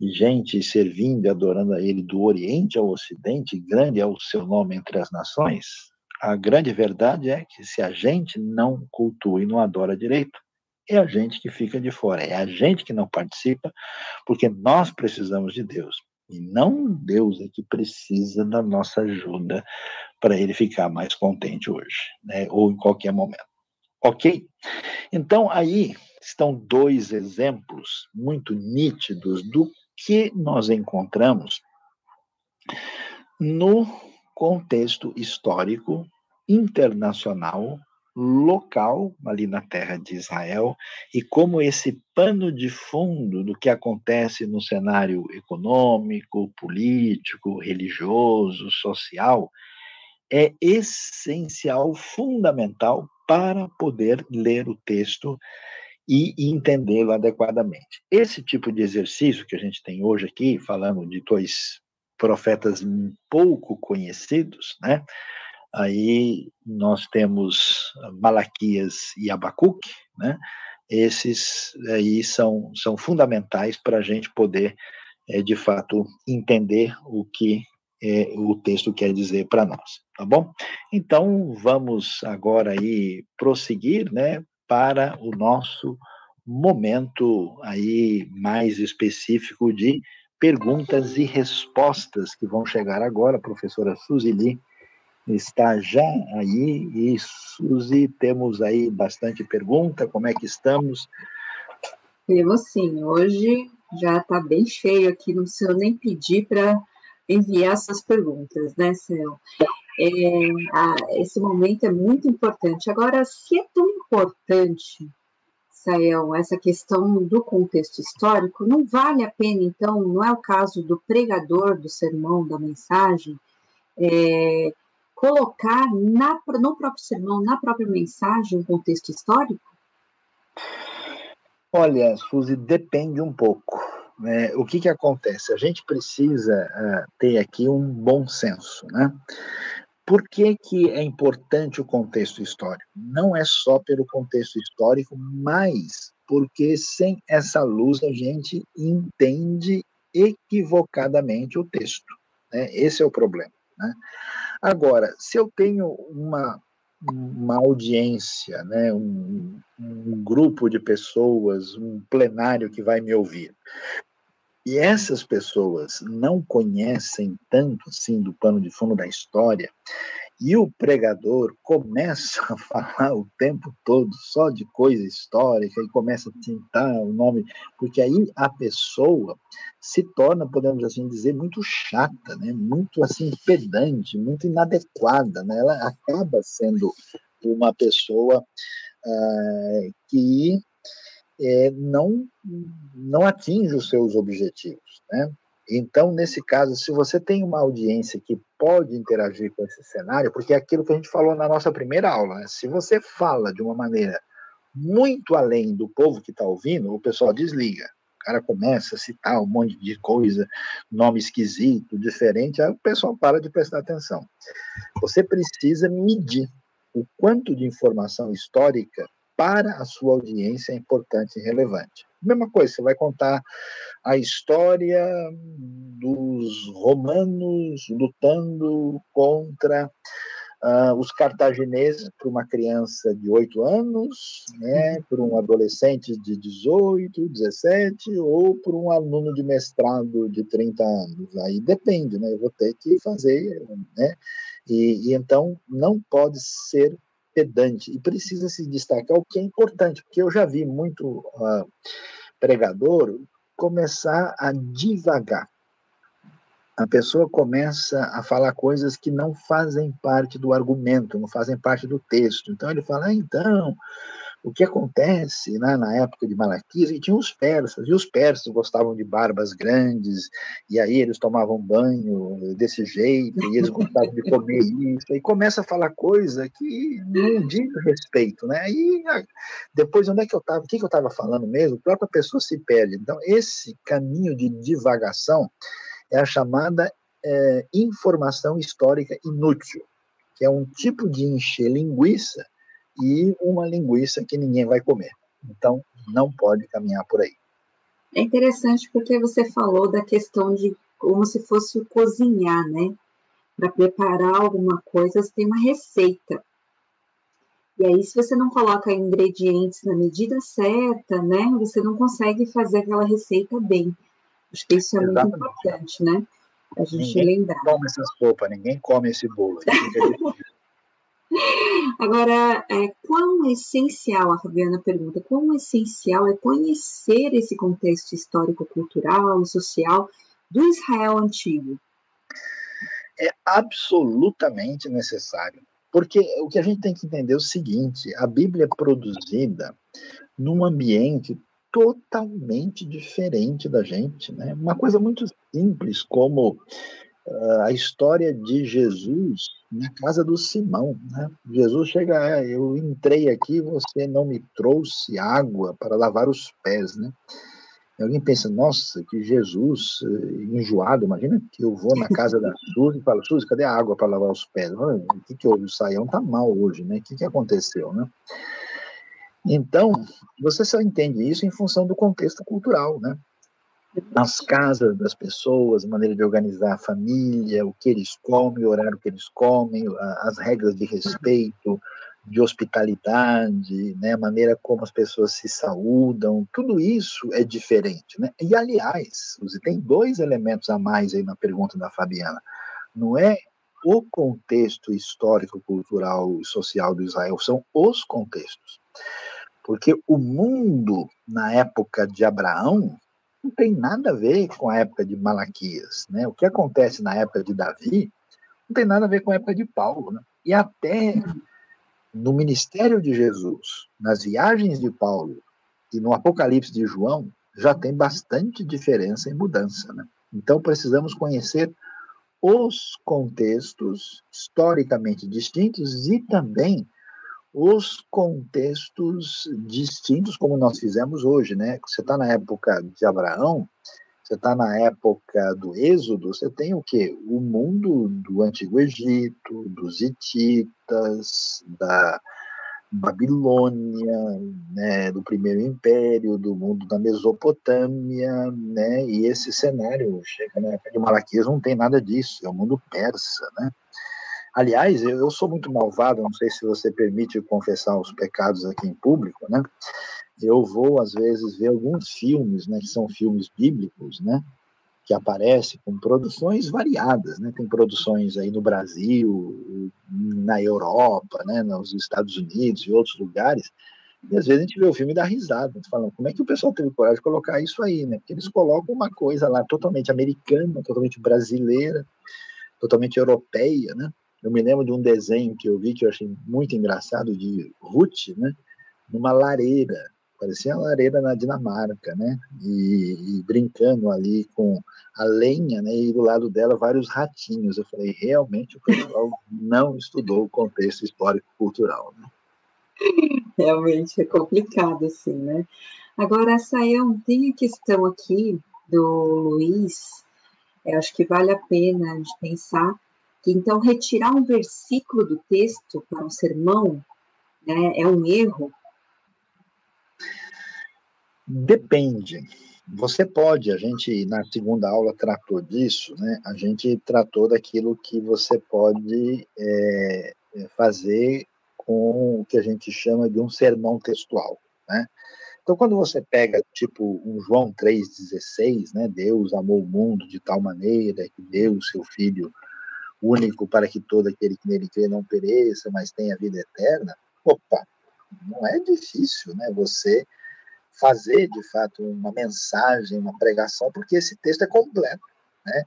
e gente servindo e adorando a Ele do Oriente ao Ocidente, grande é o seu nome entre as nações, a grande verdade é que se a gente não cultua e não adora direito, é a gente que fica de fora, é a gente que não participa, porque nós precisamos de Deus. E não Deus é que precisa da nossa ajuda para ele ficar mais contente hoje, né? ou em qualquer momento. Ok? Então, aí estão dois exemplos muito nítidos do que nós encontramos no contexto histórico internacional local ali na terra de Israel e como esse pano de fundo do que acontece no cenário econômico, político, religioso, social é essencial, fundamental para poder ler o texto e entendê-lo adequadamente. Esse tipo de exercício que a gente tem hoje aqui, falando de dois profetas pouco conhecidos, né? Aí nós temos Malaquias e Abacuque, né? Esses aí são, são fundamentais para a gente poder, é, de fato, entender o que é, o texto quer dizer para nós, tá bom? Então vamos agora aí prosseguir, né, para o nosso momento aí mais específico de perguntas e respostas que vão chegar agora, professora Suzili está já aí. E, Suzy, temos aí bastante pergunta, como é que estamos? Temos sim, hoje já está bem cheio aqui, não precisa nem pedir para enviar essas perguntas, né, Céu? É, esse momento é muito importante. Agora, se é tão importante, Sael, essa questão do contexto histórico, não vale a pena, então, não é o caso do pregador do sermão, da mensagem, é, colocar na, no próprio sermão, na própria mensagem, um contexto histórico? Olha, Suzy, depende um pouco. Né? O que, que acontece? A gente precisa uh, ter aqui um bom senso, né? por que, que é importante o contexto histórico? Não é só pelo contexto histórico, mas porque sem essa luz a gente entende equivocadamente o texto. Né? Esse é o problema. Né? Agora, se eu tenho uma, uma audiência, né? um, um grupo de pessoas, um plenário que vai me ouvir, e essas pessoas não conhecem tanto assim do pano de fundo da história, e o pregador começa a falar o tempo todo só de coisa histórica e começa a tentar o nome, porque aí a pessoa se torna, podemos assim dizer, muito chata, né? muito assim pedante, muito inadequada, né? ela acaba sendo uma pessoa uh, que é, não, não atinge os seus objetivos. Né? Então, nesse caso, se você tem uma audiência que pode interagir com esse cenário, porque é aquilo que a gente falou na nossa primeira aula, né? se você fala de uma maneira muito além do povo que está ouvindo, o pessoal desliga. O cara começa a citar um monte de coisa, nome esquisito, diferente, aí o pessoal para de prestar atenção. Você precisa medir o quanto de informação histórica para a sua audiência é importante e relevante. Mesma coisa, você vai contar a história dos romanos lutando contra uh, os cartagineses para uma criança de 8 anos, né, uhum. para um adolescente de 18, 17 ou para um aluno de mestrado de 30 anos. Aí depende, né? Eu vou ter que fazer, né? E, e então não pode ser pedante e precisa se destacar o que é importante, porque eu já vi muito uh, pregador começar a divagar. A pessoa começa a falar coisas que não fazem parte do argumento, não fazem parte do texto. Então ele fala, ah, então, o que acontece né, na época de Malaquias, e tinha os persas, e os persas gostavam de barbas grandes, e aí eles tomavam banho desse jeito, e eles gostavam de comer isso, e começa a falar coisa que não diz respeito, né? E depois, onde é que eu estava? O que, que eu estava falando mesmo? A própria pessoa se perde. Então, esse caminho de divagação é a chamada é, informação histórica inútil, que é um tipo de encher linguiça e uma linguiça que ninguém vai comer. Então, não pode caminhar por aí. É interessante porque você falou da questão de como se fosse cozinhar, né? Para preparar alguma coisa, você tem uma receita. E aí, se você não coloca ingredientes na medida certa, né? Você não consegue fazer aquela receita bem. Acho que isso é Exatamente. muito importante, né? A gente ninguém lembrar. come essa sopa, ninguém come esse bolo. Agora, é, quão essencial, a Fabiana pergunta, quão essencial é conhecer esse contexto histórico-cultural e social do Israel antigo? É absolutamente necessário. Porque o que a gente tem que entender é o seguinte: a Bíblia é produzida num ambiente totalmente diferente da gente, né? Uma coisa muito simples como a história de Jesus na casa do Simão. Né? Jesus chega, é, eu entrei aqui, você não me trouxe água para lavar os pés, né? Alguém pensa, nossa, que Jesus eh, enjoado, imagina que eu vou na casa da Suzy e falo, Suzy, cadê a água para lavar os pés? O que, que houve? O saião está mal hoje, né? O que, que aconteceu, né? Então, você só entende isso em função do contexto cultural, né? Nas casas das pessoas, maneira de organizar a família, o que eles comem, o horário que eles comem, as regras de respeito, de hospitalidade, né, a maneira como as pessoas se saúdam, tudo isso é diferente. Né? E, aliás, tem dois elementos a mais aí na pergunta da Fabiana. Não é o contexto histórico, cultural e social do Israel, são os contextos. Porque o mundo, na época de Abraão, não tem nada a ver com a época de Malaquias. Né? O que acontece na época de Davi não tem nada a ver com a época de Paulo. Né? E até no ministério de Jesus, nas viagens de Paulo e no Apocalipse de João, já tem bastante diferença e mudança. Né? Então precisamos conhecer os contextos historicamente distintos e também os contextos distintos, como nós fizemos hoje, né? Você está na época de Abraão, Você está na época do Êxodo, você tem o quê? O mundo do Antigo Egito, dos Hititas, da Babilônia, né, do Primeiro Império, do mundo da Mesopotâmia, né, e esse cenário chega na época de Malaquias não tem nada disso, é o mundo persa, né. Aliás, eu sou muito malvado, não sei se você permite confessar os pecados aqui em público, né? eu vou às vezes ver alguns filmes, né, que são filmes bíblicos, né, que aparecem com produções variadas, né? Tem produções aí no Brasil, na Europa, né, nos Estados Unidos e outros lugares. E às vezes a gente vê o filme e dá risada, falando como é que o pessoal teve coragem de colocar isso aí, né? Porque eles colocam uma coisa lá totalmente americana, totalmente brasileira, totalmente europeia, né? Eu me lembro de um desenho que eu vi que eu achei muito engraçado de Ruth, né? Numa lareira, parecia uma lareira na Dinamarca, né? E, e, brincando ali com a lenha, né? E do lado dela vários ratinhos. Eu falei, realmente o pessoal não estudou o contexto histórico-cultural, né? Realmente é complicado, assim, né? Agora, Sayão, tem a questão aqui do Luiz, eu acho que vale a pena de pensar que, então, retirar um versículo do texto para um sermão né, é um erro, Depende. Você pode, a gente na segunda aula tratou disso, né? A gente tratou daquilo que você pode é, é fazer com o que a gente chama de um sermão textual, né? Então, quando você pega, tipo, um João 3,16, né? Deus amou o mundo de tal maneira que deu o seu Filho único para que todo aquele que nele crê não pereça, mas tenha vida eterna. Opa, não é difícil, né? Você fazer de fato uma mensagem, uma pregação, porque esse texto é completo, né?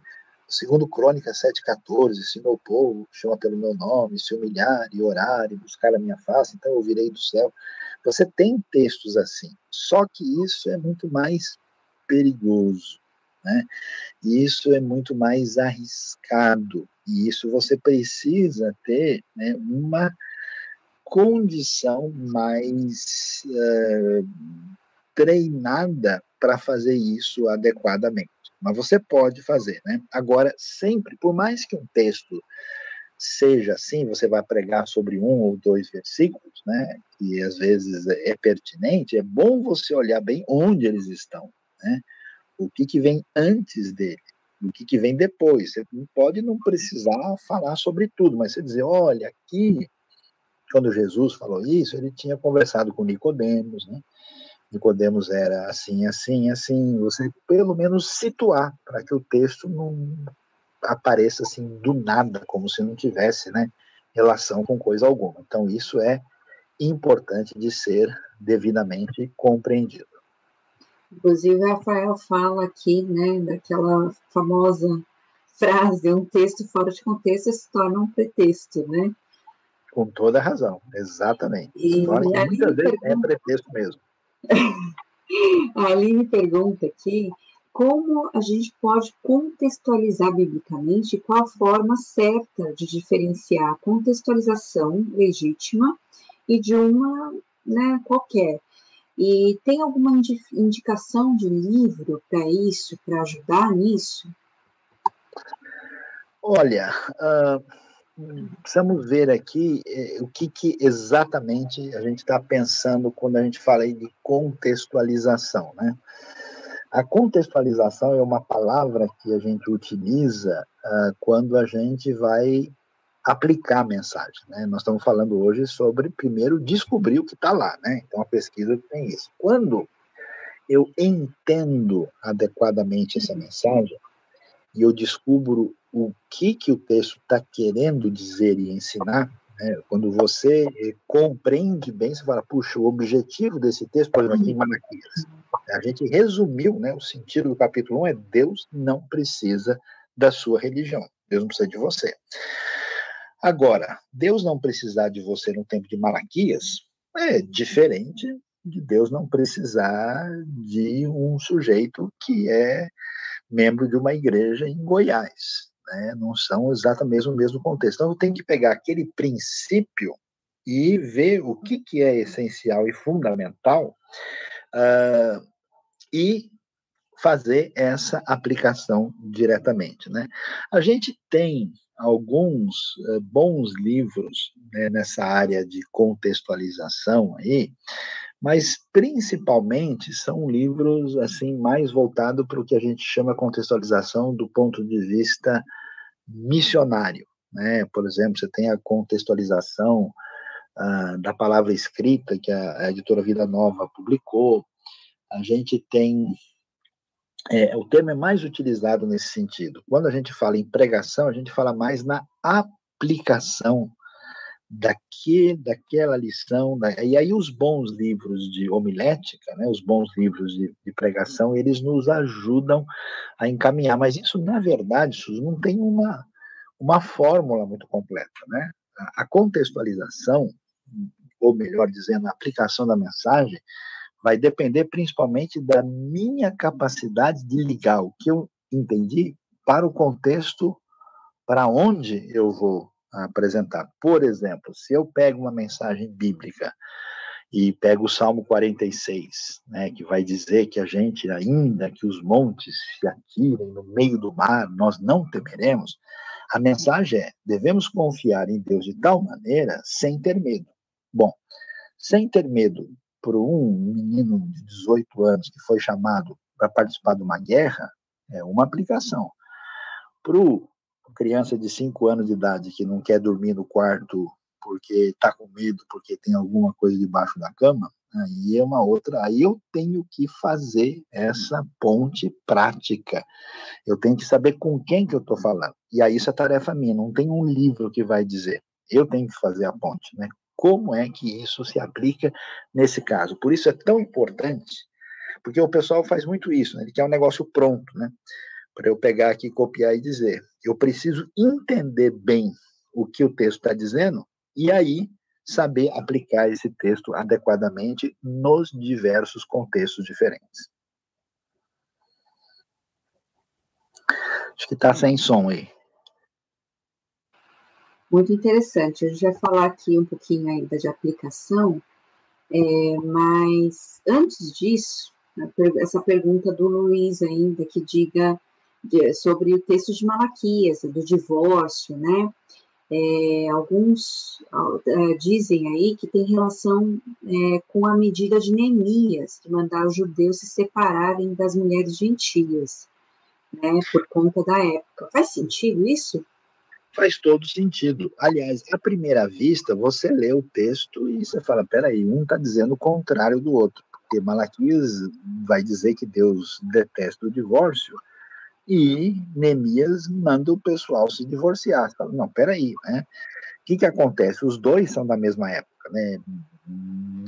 Segundo Crônica 7,14, se meu povo chama pelo meu nome, se humilhar e orar e buscar a minha face, então eu virei do céu. Você tem textos assim, só que isso é muito mais perigoso, né? E isso é muito mais arriscado, e isso você precisa ter né, uma condição mais uh, treinada para fazer isso adequadamente. Mas você pode fazer, né? Agora, sempre, por mais que um texto seja assim, você vai pregar sobre um ou dois versículos, né? Que às vezes é pertinente, é bom você olhar bem onde eles estão, né? O que, que vem antes dele, o que, que vem depois. Você pode não precisar falar sobre tudo, mas você dizer, olha, aqui, quando Jesus falou isso, ele tinha conversado com Nicodemos, né? Nicodemos era assim, assim, assim, você pelo menos situar para que o texto não apareça assim do nada, como se não tivesse, né, relação com coisa alguma. Então isso é importante de ser devidamente compreendido. Inclusive, Rafael fala aqui, né, daquela famosa frase, um texto fora de contexto se torna um pretexto, né? Com toda a razão, exatamente. E, e muitas vezes é pretexto mesmo. A Aline pergunta aqui como a gente pode contextualizar biblicamente qual a forma certa de diferenciar a contextualização legítima e de uma né, qualquer. E tem alguma indicação de livro para isso, para ajudar nisso? Olha, uh, precisamos ver aqui eh, o que, que, exatamente a gente está pensando quando a gente fala de contextualização, né? A contextualização é uma palavra que a gente utiliza uh, quando a gente vai aplicar a mensagem, né? Nós estamos falando hoje sobre, primeiro, descobrir o que está lá, né? Então, a pesquisa tem isso. Quando eu entendo adequadamente essa mensagem e eu descubro o que, que o texto está querendo dizer e ensinar, né? quando você eh, compreende bem, você fala, puxa, o objetivo desse texto, por exemplo, aqui em Malaquias, a gente resumiu né, o sentido do capítulo 1 é Deus não precisa da sua religião, Deus não precisa de você. Agora, Deus não precisar de você no tempo de Malaquias é diferente de Deus não precisar de um sujeito que é membro de uma igreja em Goiás né, não são exatamente o mesmo contexto. Então, eu tenho que pegar aquele princípio e ver o que, que é essencial e fundamental uh, e fazer essa aplicação diretamente. Né? A gente tem alguns eh, bons livros né, nessa área de contextualização aí, mas principalmente são livros assim mais voltados para o que a gente chama contextualização do ponto de vista missionário. Né? Por exemplo, você tem a contextualização ah, da palavra escrita que a, a editora Vida Nova publicou. A gente tem é, o termo é mais utilizado nesse sentido. Quando a gente fala em pregação, a gente fala mais na aplicação daqui, daquela lição. Da, e aí os bons livros de homilética, né, os bons livros de, de, pregação, eles nos ajudam a encaminhar. Mas isso, na verdade, Suzy, não tem uma, uma fórmula muito completa. Né? A contextualização, ou melhor dizendo, a aplicação da mensagem, vai depender principalmente da minha capacidade de ligar o que eu entendi para o contexto para onde eu vou apresentar. Por exemplo, se eu pego uma mensagem bíblica e pego o Salmo 46, né, que vai dizer que a gente, ainda que os montes se atirem no meio do mar, nós não temeremos, a mensagem é: devemos confiar em Deus de tal maneira sem ter medo. Bom, sem ter medo por um menino de 18 anos que foi chamado para participar de uma guerra, é uma aplicação. Para criança de 5 anos de idade que não quer dormir no quarto porque está com medo, porque tem alguma coisa debaixo da cama, aí é uma outra. Aí eu tenho que fazer essa ponte prática. Eu tenho que saber com quem que eu estou falando. E aí isso é tarefa minha, não tem um livro que vai dizer. Eu tenho que fazer a ponte, né? Como é que isso se aplica nesse caso. Por isso é tão importante, porque o pessoal faz muito isso, né? ele quer um negócio pronto, né? Para eu pegar aqui, copiar e dizer. Eu preciso entender bem o que o texto está dizendo e aí saber aplicar esse texto adequadamente nos diversos contextos diferentes. Acho que está sem som aí. Muito interessante. A gente vai falar aqui um pouquinho ainda de aplicação, é, mas antes disso, essa pergunta do Luiz ainda, que diga de, sobre o texto de Malaquias, do divórcio, né? É, alguns é, dizem aí que tem relação é, com a medida de Neemias, de mandar os judeus se separarem das mulheres gentias, né, por conta da época. Faz sentido isso? Faz todo sentido. Aliás, à primeira vista, você lê o texto e você fala: peraí, um está dizendo o contrário do outro, porque Malaquias vai dizer que Deus detesta o divórcio e Neemias manda o pessoal se divorciar. Você fala, não, peraí, né? O que, que acontece? Os dois são da mesma época, né?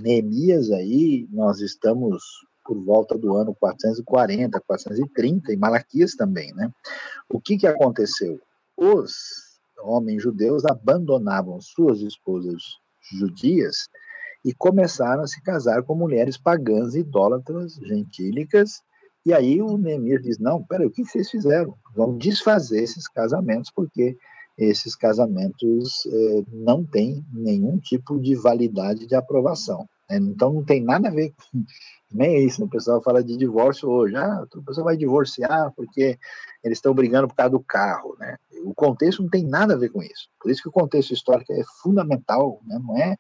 Neemias aí, nós estamos por volta do ano 440, 430, e Malaquias também, né? O que, que aconteceu? Os homens judeus abandonavam suas esposas judias e começaram a se casar com mulheres pagãs, idólatras, gentílicas. E aí o Neemias diz: Não, peraí, o que vocês fizeram? Vamos desfazer esses casamentos, porque esses casamentos eh, não têm nenhum tipo de validade de aprovação. Né? Então não tem nada a ver com nem isso. Né? O pessoal fala de divórcio hoje. Ah, o pessoal vai divorciar porque eles estão brigando por causa do carro, né? O contexto não tem nada a ver com isso. Por isso que o contexto histórico é fundamental, né? Não é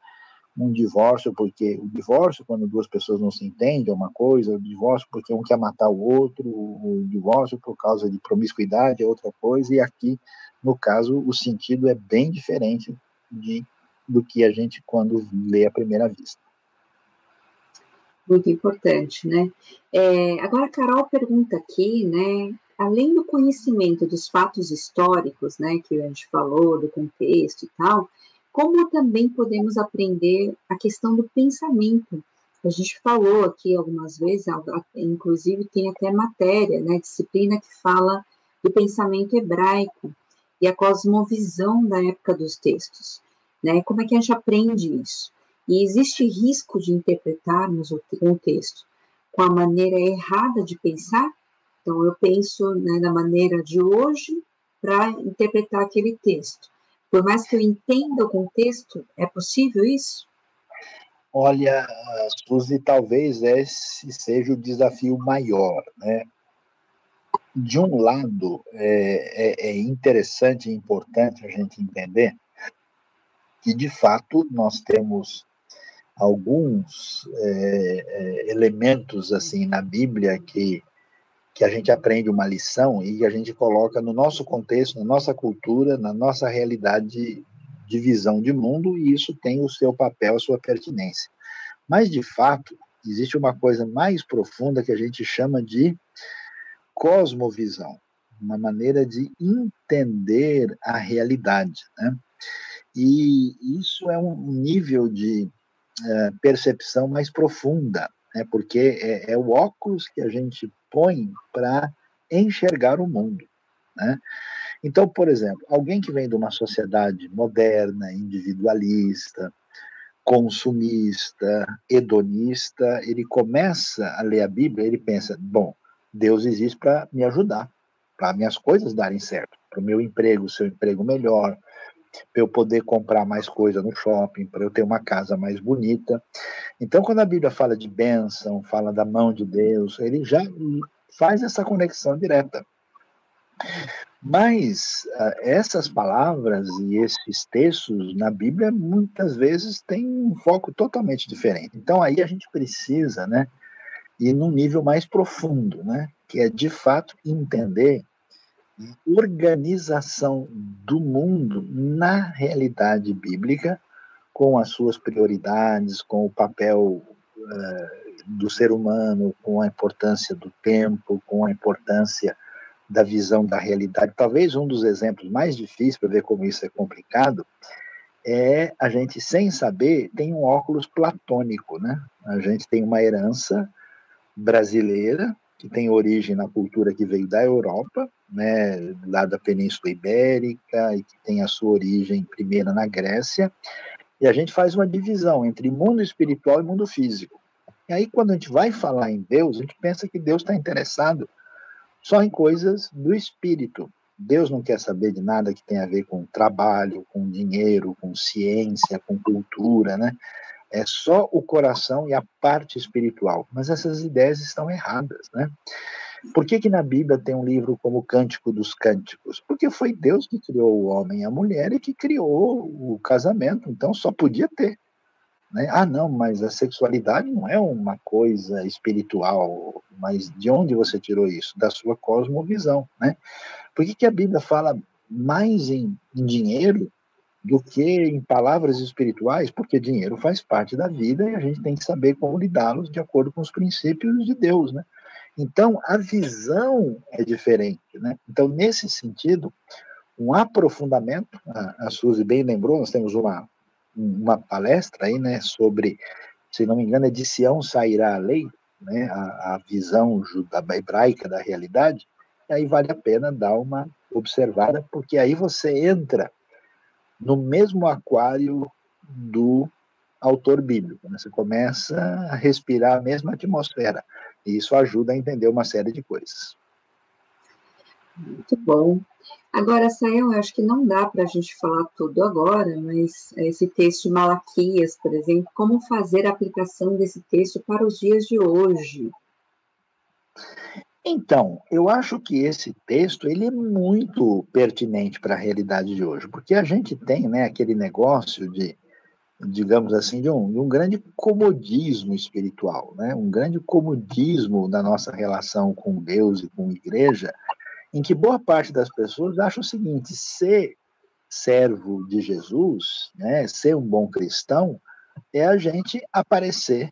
um divórcio porque o divórcio quando duas pessoas não se entendem é uma coisa, o divórcio porque um quer matar o outro, o divórcio por causa de promiscuidade é outra coisa e aqui no caso o sentido é bem diferente de do que a gente quando lê à primeira vista muito importante, né? É, agora, a Carol pergunta aqui, né? Além do conhecimento dos fatos históricos, né, que a gente falou, do contexto e tal, como também podemos aprender a questão do pensamento? A gente falou aqui algumas vezes, inclusive tem até matéria, né, disciplina que fala do pensamento hebraico e a cosmovisão da época dos textos, né? Como é que a gente aprende isso? E existe risco de interpretarmos o texto com a maneira errada de pensar. Então, eu penso né, na maneira de hoje para interpretar aquele texto. Por mais que eu entenda o contexto, é possível isso? Olha, Suzy, talvez esse seja o desafio maior, né? de um lado, é, é, é interessante e importante a gente entender que, de fato, nós temos alguns é, é, elementos assim na Bíblia que que a gente aprende uma lição e a gente coloca no nosso contexto, na nossa cultura, na nossa realidade de visão de mundo, e isso tem o seu papel, a sua pertinência. Mas, de fato, existe uma coisa mais profunda que a gente chama de cosmovisão, uma maneira de entender a realidade. Né? E isso é um nível de é, percepção mais profunda, né? porque é, é o óculos que a gente põe para enxergar o mundo. Né? Então, por exemplo, alguém que vem de uma sociedade moderna, individualista, consumista, hedonista, ele começa a ler a Bíblia, ele pensa: bom, Deus existe para me ajudar, para minhas coisas darem certo, para o meu emprego, seu emprego melhor, para eu poder comprar mais coisa no shopping, para eu ter uma casa mais bonita. Então, quando a Bíblia fala de bênção, fala da mão de Deus, ele já faz essa conexão direta. Mas uh, essas palavras e esses textos na Bíblia muitas vezes têm um foco totalmente diferente. Então aí a gente precisa, né, ir num nível mais profundo, né, que é de fato entender organização do mundo na realidade bíblica, com as suas prioridades, com o papel uh, do ser humano, com a importância do tempo, com a importância da visão da realidade. Talvez um dos exemplos mais difíceis para ver como isso é complicado é a gente, sem saber, tem um óculos platônico, né? A gente tem uma herança brasileira que tem origem na cultura que veio da Europa, né, lá da Península Ibérica, e que tem a sua origem primeira na Grécia, e a gente faz uma divisão entre mundo espiritual e mundo físico. E aí, quando a gente vai falar em Deus, a gente pensa que Deus está interessado só em coisas do espírito. Deus não quer saber de nada que tenha a ver com trabalho, com dinheiro, com ciência, com cultura, né? É só o coração e a parte espiritual. Mas essas ideias estão erradas, né? Por que, que na Bíblia tem um livro como Cântico dos Cânticos? Porque foi Deus que criou o homem e a mulher e que criou o casamento, então só podia ter. Né? Ah, não, mas a sexualidade não é uma coisa espiritual, mas de onde você tirou isso? Da sua cosmovisão, né? Por que, que a Bíblia fala mais em, em dinheiro do que em palavras espirituais, porque dinheiro faz parte da vida e a gente tem que saber como lidá-los de acordo com os princípios de Deus, né? Então, a visão é diferente, né? Então, nesse sentido, um aprofundamento, a, a Suzy bem lembrou, nós temos uma, uma palestra aí, né, sobre, se não me engano, é de Sião sairá a lei, né, a, a visão judaica hebraica da realidade, e aí vale a pena dar uma observada, porque aí você entra no mesmo aquário do autor bíblico. Né? Você começa a respirar a mesma atmosfera. E isso ajuda a entender uma série de coisas. Muito bom. Agora, Sael, acho que não dá para a gente falar tudo agora, mas esse texto de Malaquias, por exemplo, como fazer a aplicação desse texto para os dias de hoje? Então, eu acho que esse texto ele é muito pertinente para a realidade de hoje, porque a gente tem né, aquele negócio de, digamos assim, de um, de um grande comodismo espiritual, né, um grande comodismo da nossa relação com Deus e com a igreja, em que boa parte das pessoas acha o seguinte: ser servo de Jesus, né, ser um bom cristão, é a gente aparecer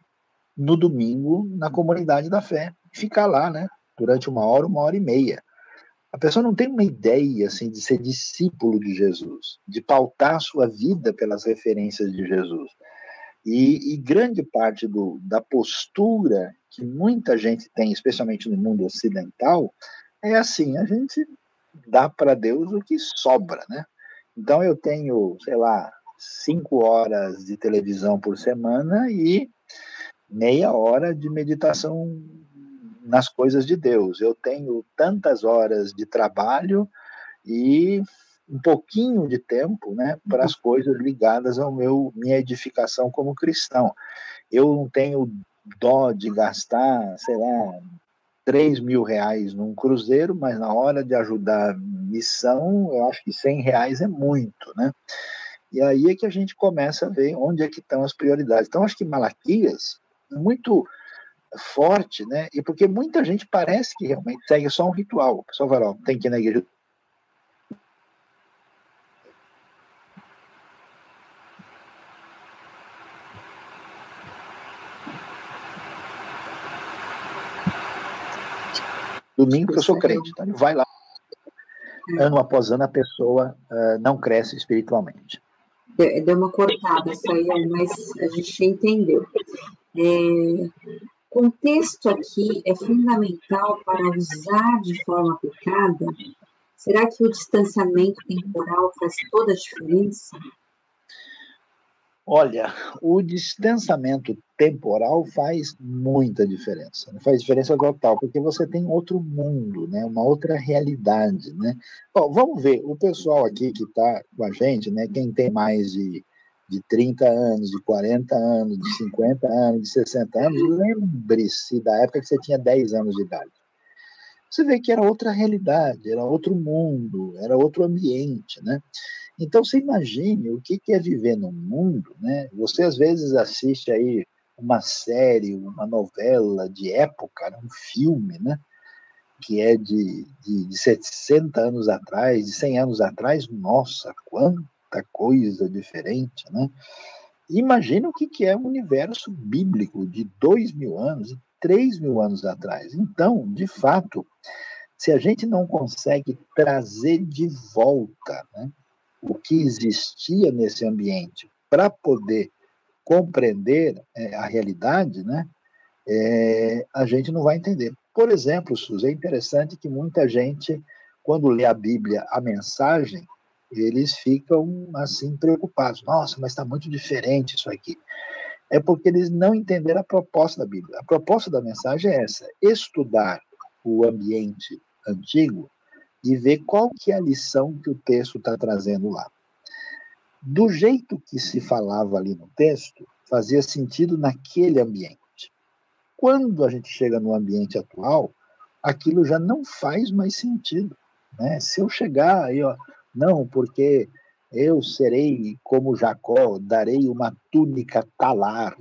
no domingo na comunidade da fé, ficar lá, né, durante uma hora, uma hora e meia. A pessoa não tem uma ideia assim de ser discípulo de Jesus, de pautar sua vida pelas referências de Jesus. E, e grande parte do, da postura que muita gente tem, especialmente no mundo ocidental, é assim: a gente dá para Deus o que sobra, né? Então eu tenho, sei lá, cinco horas de televisão por semana e meia hora de meditação nas coisas de Deus. Eu tenho tantas horas de trabalho e um pouquinho de tempo, né, para as coisas ligadas ao meu minha edificação como cristão. Eu não tenho dó de gastar, sei lá, 3 mil reais num cruzeiro, mas na hora de ajudar missão, eu acho que 100 reais é muito, né? E aí é que a gente começa a ver onde é que estão as prioridades. Então, acho que Malaquias muito forte, né? E porque muita gente parece que realmente segue só um ritual. O pessoal fala, ó, tem que ir na igreja domingo, porque eu sou crente. Então ele vai lá, ano após ano, a pessoa uh, não cresce espiritualmente. Deu uma cortada isso aí, mas a gente entendeu. É, contexto aqui é fundamental para usar de forma aplicada? Será que o distanciamento temporal faz toda a diferença? Olha, o distanciamento temporal faz muita diferença, né? faz diferença total, porque você tem outro mundo, né? uma outra realidade. Né? Bom, vamos ver, o pessoal aqui que está com a gente, né? quem tem mais de, de 30 anos, de 40 anos, de 50 anos, de 60 anos, lembre-se da época que você tinha 10 anos de idade. Você vê que era outra realidade, era outro mundo, era outro ambiente, né? Então, você imagine o que é viver num mundo, né? Você às vezes assiste aí uma série, uma novela de época, né? um filme, né? Que é de, de, de 60 anos atrás, de 100 anos atrás, nossa, quanta coisa diferente, né? Imagina o que é o um universo bíblico de dois mil anos, três mil anos atrás. Então, de fato, se a gente não consegue trazer de volta né, o que existia nesse ambiente para poder compreender é, a realidade, né, é, a gente não vai entender. Por exemplo, Suzy, é interessante que muita gente, quando lê a Bíblia, a mensagem, eles ficam assim preocupados. Nossa, mas está muito diferente isso aqui. É porque eles não entenderam a proposta da Bíblia. A proposta da mensagem é essa: estudar o ambiente antigo e ver qual que é a lição que o texto está trazendo lá. Do jeito que se falava ali no texto, fazia sentido naquele ambiente. Quando a gente chega no ambiente atual, aquilo já não faz mais sentido. Né? Se eu chegar aí, ó, não, porque eu serei como Jacó, darei uma túnica talar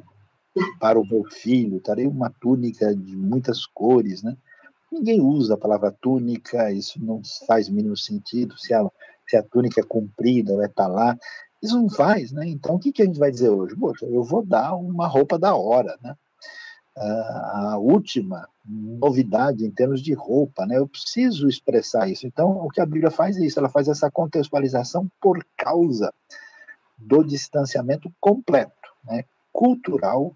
para o meu filho, darei uma túnica de muitas cores, né? Ninguém usa a palavra túnica, isso não faz mínimo sentido, se a, se a túnica é comprida, vai estar lá. Isso não faz, né? Então, o que, que a gente vai dizer hoje? Poxa, eu vou dar uma roupa da hora, né? A última novidade em termos de roupa, né? Eu preciso expressar isso. Então, o que a Bíblia faz é isso, ela faz essa contextualização por causa do distanciamento completo, né? Cultural,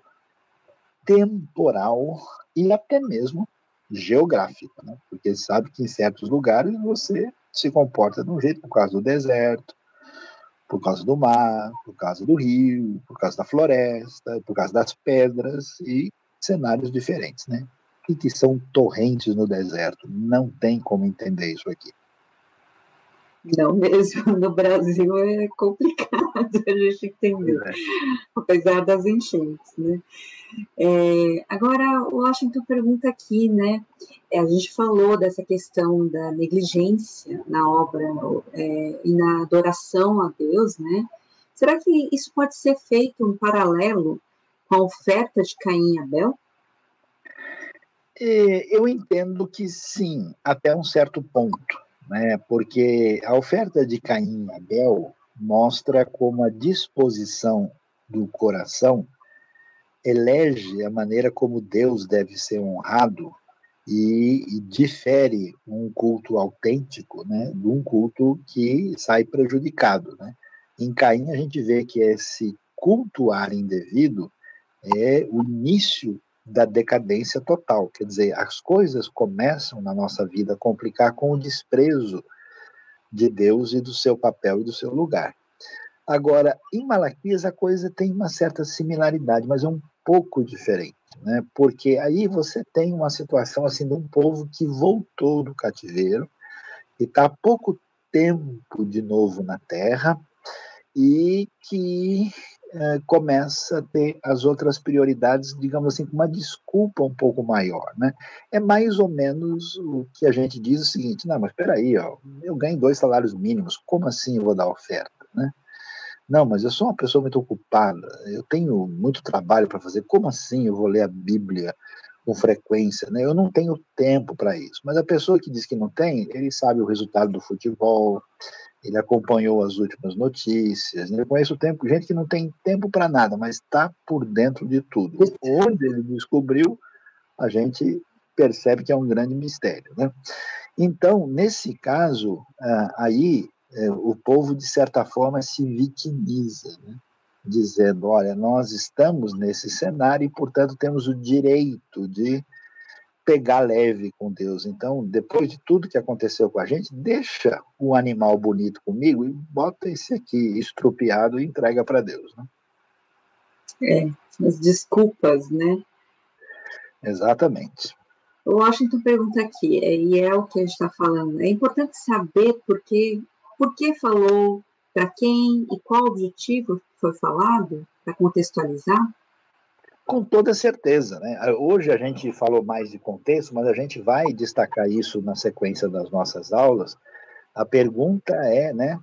temporal e até mesmo geográfica, né? porque sabe que em certos lugares você se comporta de um jeito por causa do deserto, por causa do mar, por causa do rio, por causa da floresta, por causa das pedras e cenários diferentes, né? O que são torrentes no deserto? Não tem como entender isso aqui. Não mesmo, no Brasil é complicado a gente entender, é. apesar das enchentes, né? É, agora, o Washington pergunta aqui, né? É, a gente falou dessa questão da negligência na obra é, e na adoração a Deus, né? Será que isso pode ser feito um paralelo a oferta de Caim e Abel? É, eu entendo que sim, até um certo ponto né? porque a oferta de Caim e Abel mostra como a disposição do coração elege a maneira como Deus deve ser honrado e, e, difere um culto autêntico né, de um culto que sai prejudicado. Né? Em Caim, a gente vê que esse cultuar indevido é o início da decadência total. Quer dizer, as coisas começam na nossa vida a complicar com o desprezo de Deus e do seu papel e do seu lugar. Agora, em Malaquias a coisa tem uma certa similaridade, mas é um pouco diferente, né? Porque aí você tem uma situação assim de um povo que voltou do cativeiro e está há pouco tempo de novo na terra e que é, começa a ter as outras prioridades, digamos assim, com uma desculpa um pouco maior, né? É mais ou menos o que a gente diz o seguinte, não, mas espera aí, ó, eu ganho dois salários mínimos, como assim eu vou dar oferta, né? Não, mas eu sou uma pessoa muito ocupada, eu tenho muito trabalho para fazer, como assim eu vou ler a Bíblia com frequência, né? Eu não tenho tempo para isso. Mas a pessoa que diz que não tem, ele sabe o resultado do futebol, ele acompanhou as últimas notícias, né? eu conheço tempo, gente que não tem tempo para nada, mas está por dentro de tudo. Onde ele descobriu, a gente percebe que é um grande mistério. Né? Então, nesse caso, aí é, o povo, de certa forma, se vitimiza, né? dizendo: olha, nós estamos nesse cenário e, portanto, temos o direito de pegar leve com Deus. Então, depois de tudo que aconteceu com a gente, deixa o animal bonito comigo e bota esse aqui estrupiado e entrega para Deus. Né? É, as desculpas, né? Exatamente. O Washington pergunta aqui, é, e é o que a gente está falando, é importante saber por que, por que falou, para quem e qual objetivo foi falado, para contextualizar? Com toda certeza. Né? Hoje a gente falou mais de contexto, mas a gente vai destacar isso na sequência das nossas aulas. A pergunta é, né,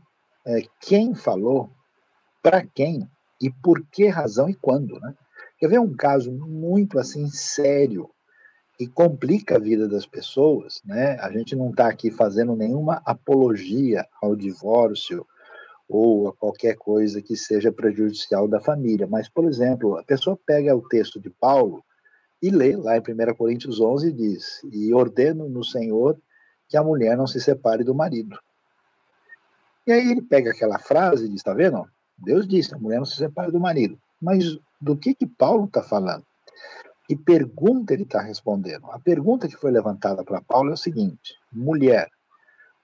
é quem falou, para quem e por que razão e quando. Né? Quer ver um caso muito assim sério e complica a vida das pessoas, né? A gente não está aqui fazendo nenhuma apologia ao divórcio ou a qualquer coisa que seja prejudicial da família. Mas, por exemplo, a pessoa pega o texto de Paulo e lê lá em 1 Coríntios 11 e diz: E ordeno no Senhor que a mulher não se separe do marido. E aí ele pega aquela frase e diz: Está vendo? Deus disse: a mulher não se separe do marido. Mas do que, que Paulo está falando? Que pergunta ele está respondendo? A pergunta que foi levantada para Paulo é o seguinte: mulher,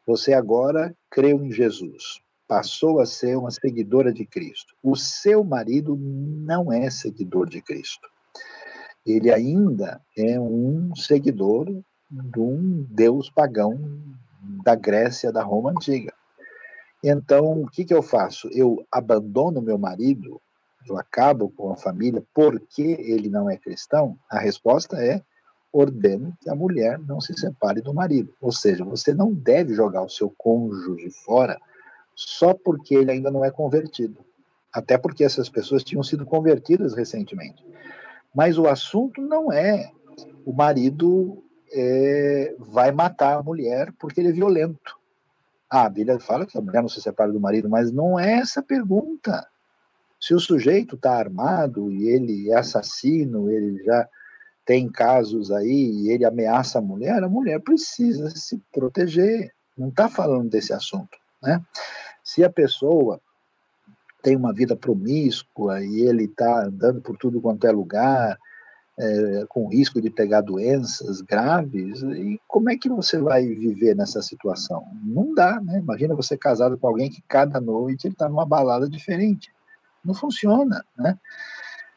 você agora creu em Jesus passou a ser uma seguidora de Cristo. O seu marido não é seguidor de Cristo. Ele ainda é um seguidor de um deus pagão da Grécia, da Roma antiga. Então, o que, que eu faço? Eu abandono meu marido, eu acabo com a família porque ele não é cristão? A resposta é: ordeno que a mulher não se separe do marido. Ou seja, você não deve jogar o seu cônjuge fora só porque ele ainda não é convertido. Até porque essas pessoas tinham sido convertidas recentemente. Mas o assunto não é o marido é, vai matar a mulher porque ele é violento. Ah, a Bíblia fala que a mulher não se separa do marido, mas não é essa a pergunta. Se o sujeito está armado e ele é assassino, ele já tem casos aí e ele ameaça a mulher, a mulher precisa se proteger. Não está falando desse assunto. Né? Se a pessoa tem uma vida promíscua e ele está andando por tudo quanto é lugar, é, com risco de pegar doenças graves, e como é que você vai viver nessa situação? Não dá, né? Imagina você casado com alguém que cada noite ele está numa balada diferente. Não funciona, né?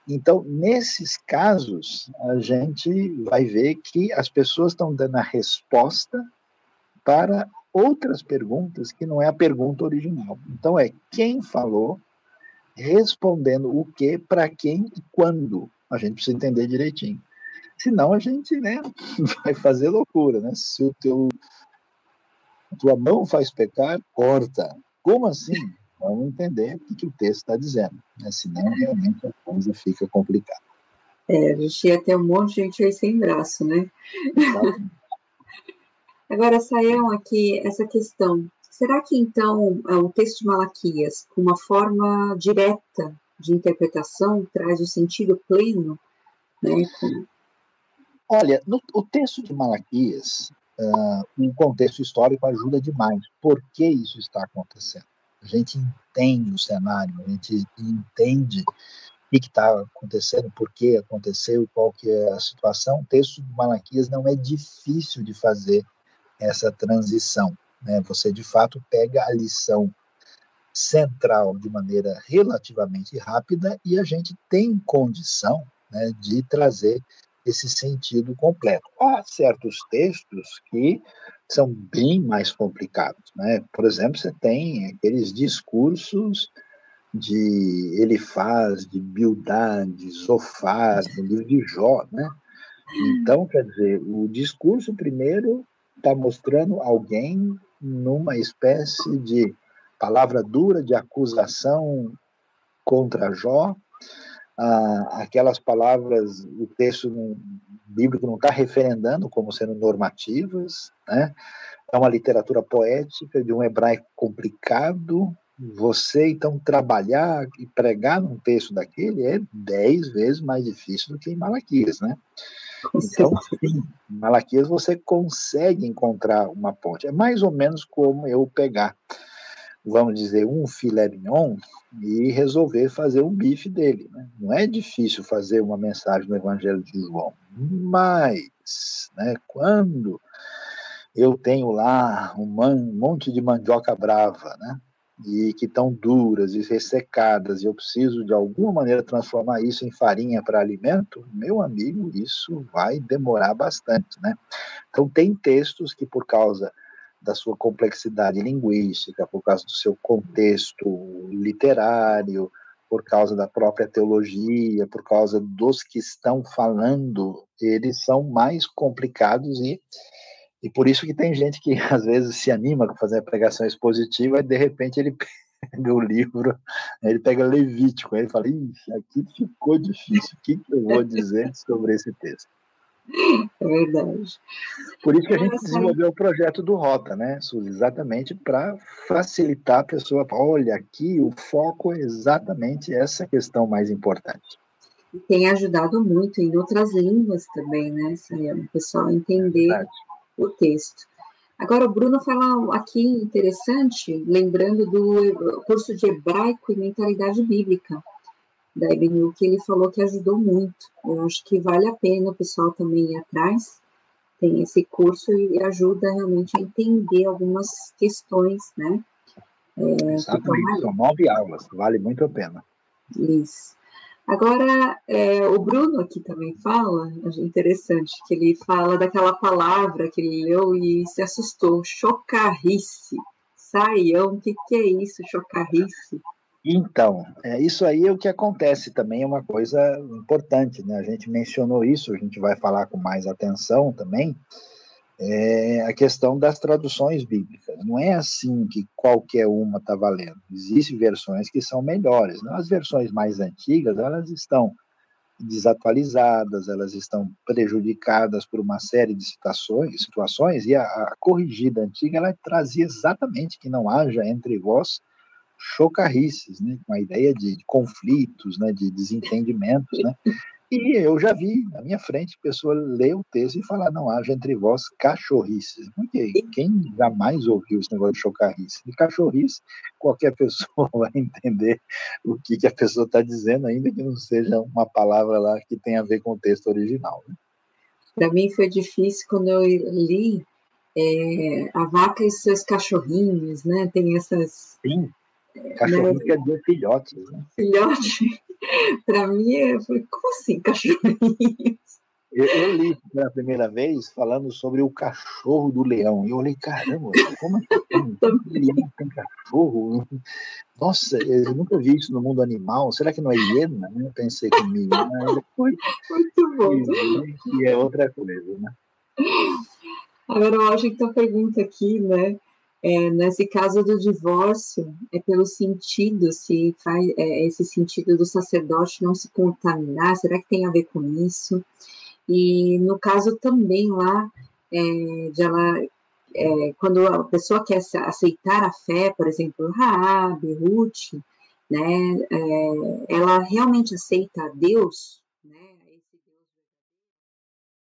Então, nesses casos, a gente vai ver que as pessoas estão dando a resposta para outras perguntas que não é a pergunta original. Então é quem falou, respondendo o que, para quem e quando. A gente precisa entender direitinho. Senão a gente né, vai fazer loucura, né? Se o teu a tua mão faz pecar, corta. Como assim? Vamos entender o que, o texto está dizendo. Né? Senão realmente a coisa fica complicada. É, a gente ia ter um monte de gente aí sem braço, né? Exatamente. Agora, saiam aqui essa questão. Será que, então, é, o texto de Malaquias, com uma forma direta de interpretação, traz o sentido pleno? Né? Olha, no, o texto de Malaquias, uh, um contexto histórico ajuda demais. Por que isso está acontecendo? A gente entende o cenário, a gente entende o que está acontecendo, por que aconteceu, qual que é a situação. O texto de Malaquias não é difícil de fazer essa transição. Né? Você, de fato, pega a lição central de maneira relativamente rápida e a gente tem condição né, de trazer esse sentido completo. Há certos textos que são bem mais complicados. Né? Por exemplo, você tem aqueles discursos de Elifaz, de Bildad, de Zofar, no livro de Jó, né? Então, quer dizer, o discurso primeiro está mostrando alguém numa espécie de palavra dura de acusação contra Jó, ah, aquelas palavras, o texto bíblico não está referendando como sendo normativas, né? é uma literatura poética de um hebraico complicado. Você, então, trabalhar e pregar num texto daquele é dez vezes mais difícil do que em Malaquias, né? Então, em Malaquias você consegue encontrar uma ponte. É mais ou menos como eu pegar, vamos dizer, um filé mignon e resolver fazer um bife dele. Né? Não é difícil fazer uma mensagem no Evangelho de João, mas né, quando eu tenho lá um, monte de mandioca brava, né? E que estão duras e ressecadas, e eu preciso de alguma maneira transformar isso em farinha para alimento, meu amigo, isso vai demorar bastante, né? Então, tem textos que, por causa da sua complexidade linguística, por causa do seu contexto literário, por causa da própria teologia, por causa dos que estão falando, eles são mais complicados e e por isso que tem gente que às vezes se anima com fazer a pregação expositiva e de repente ele pega o livro, ele pega Levítico, aí ele fala, Ixi, aqui ficou difícil, o que, que eu vou dizer sobre esse texto? É verdade. Por isso que a gente desenvolveu o projeto do Rota, né, Suzy? Exatamente para facilitar a pessoa. Olha, aqui o foco é exatamente essa questão mais importante. E tem ajudado muito em outras línguas também, né, o pessoal entender é o texto. Agora, o Bruno fala aqui interessante, lembrando do curso de hebraico e mentalidade bíblica da EBNU, que ele falou que ajudou muito. Eu acho que vale a pena o pessoal também ir atrás, tem esse curso e ajuda realmente a entender algumas questões, né? É, Exatamente, são nove aulas, vale muito a pena. Isso. Agora, é, o Bruno aqui também fala, interessante, que ele fala daquela palavra que ele leu e se assustou, chocarrice. Saião, o que, que é isso, chocarrice? Então, é, isso aí é o que acontece também, é uma coisa importante, né? A gente mencionou isso, a gente vai falar com mais atenção também, é a questão das traduções bíblicas. Não é assim que qualquer uma está valendo. Existem versões que são melhores. Né? As versões mais antigas, elas estão desatualizadas, elas estão prejudicadas por uma série de situações, situações e a, a corrigida antiga ela trazia exatamente que não haja entre vós chocarrices, né, com a ideia de, de conflitos, né, de desentendimentos, né, e eu já vi na minha frente pessoa ler o texto e falar: não haja entre vós cachorrices. Quem jamais ouviu esse negócio de chocarrice? De cachorrice, qualquer pessoa vai entender o que, que a pessoa está dizendo, ainda que não seja uma palavra lá que tenha a ver com o texto original. Né? Para mim foi difícil quando eu li é, A Vaca e seus Cachorrinhos, né? Tem essas. Sim. Cachorrinho né? quer dizer filhotes, né? Filhote. para mim, eu falei, como assim, cachorrinhos? Eu, eu, li pela primeira vez falando sobre o cachorro do leão. E eu olhei, caramba, como é que tem, leão tem cachorro? Nossa, eu nunca vi isso no mundo animal. Será que não é hiena? Eu pensei comigo. Mas depois, Muito bom. E é outra coisa, né? Agora, eu acho que a pergunta aqui, né? É, nesse caso do divórcio, é pelo sentido, se faz é, esse sentido do sacerdote não se contaminar, será que tem a ver com isso? E no caso também lá, é, de ela, é, quando a pessoa quer aceitar a fé, por exemplo, Raab, Ruth, né, é, ela realmente aceita a Deus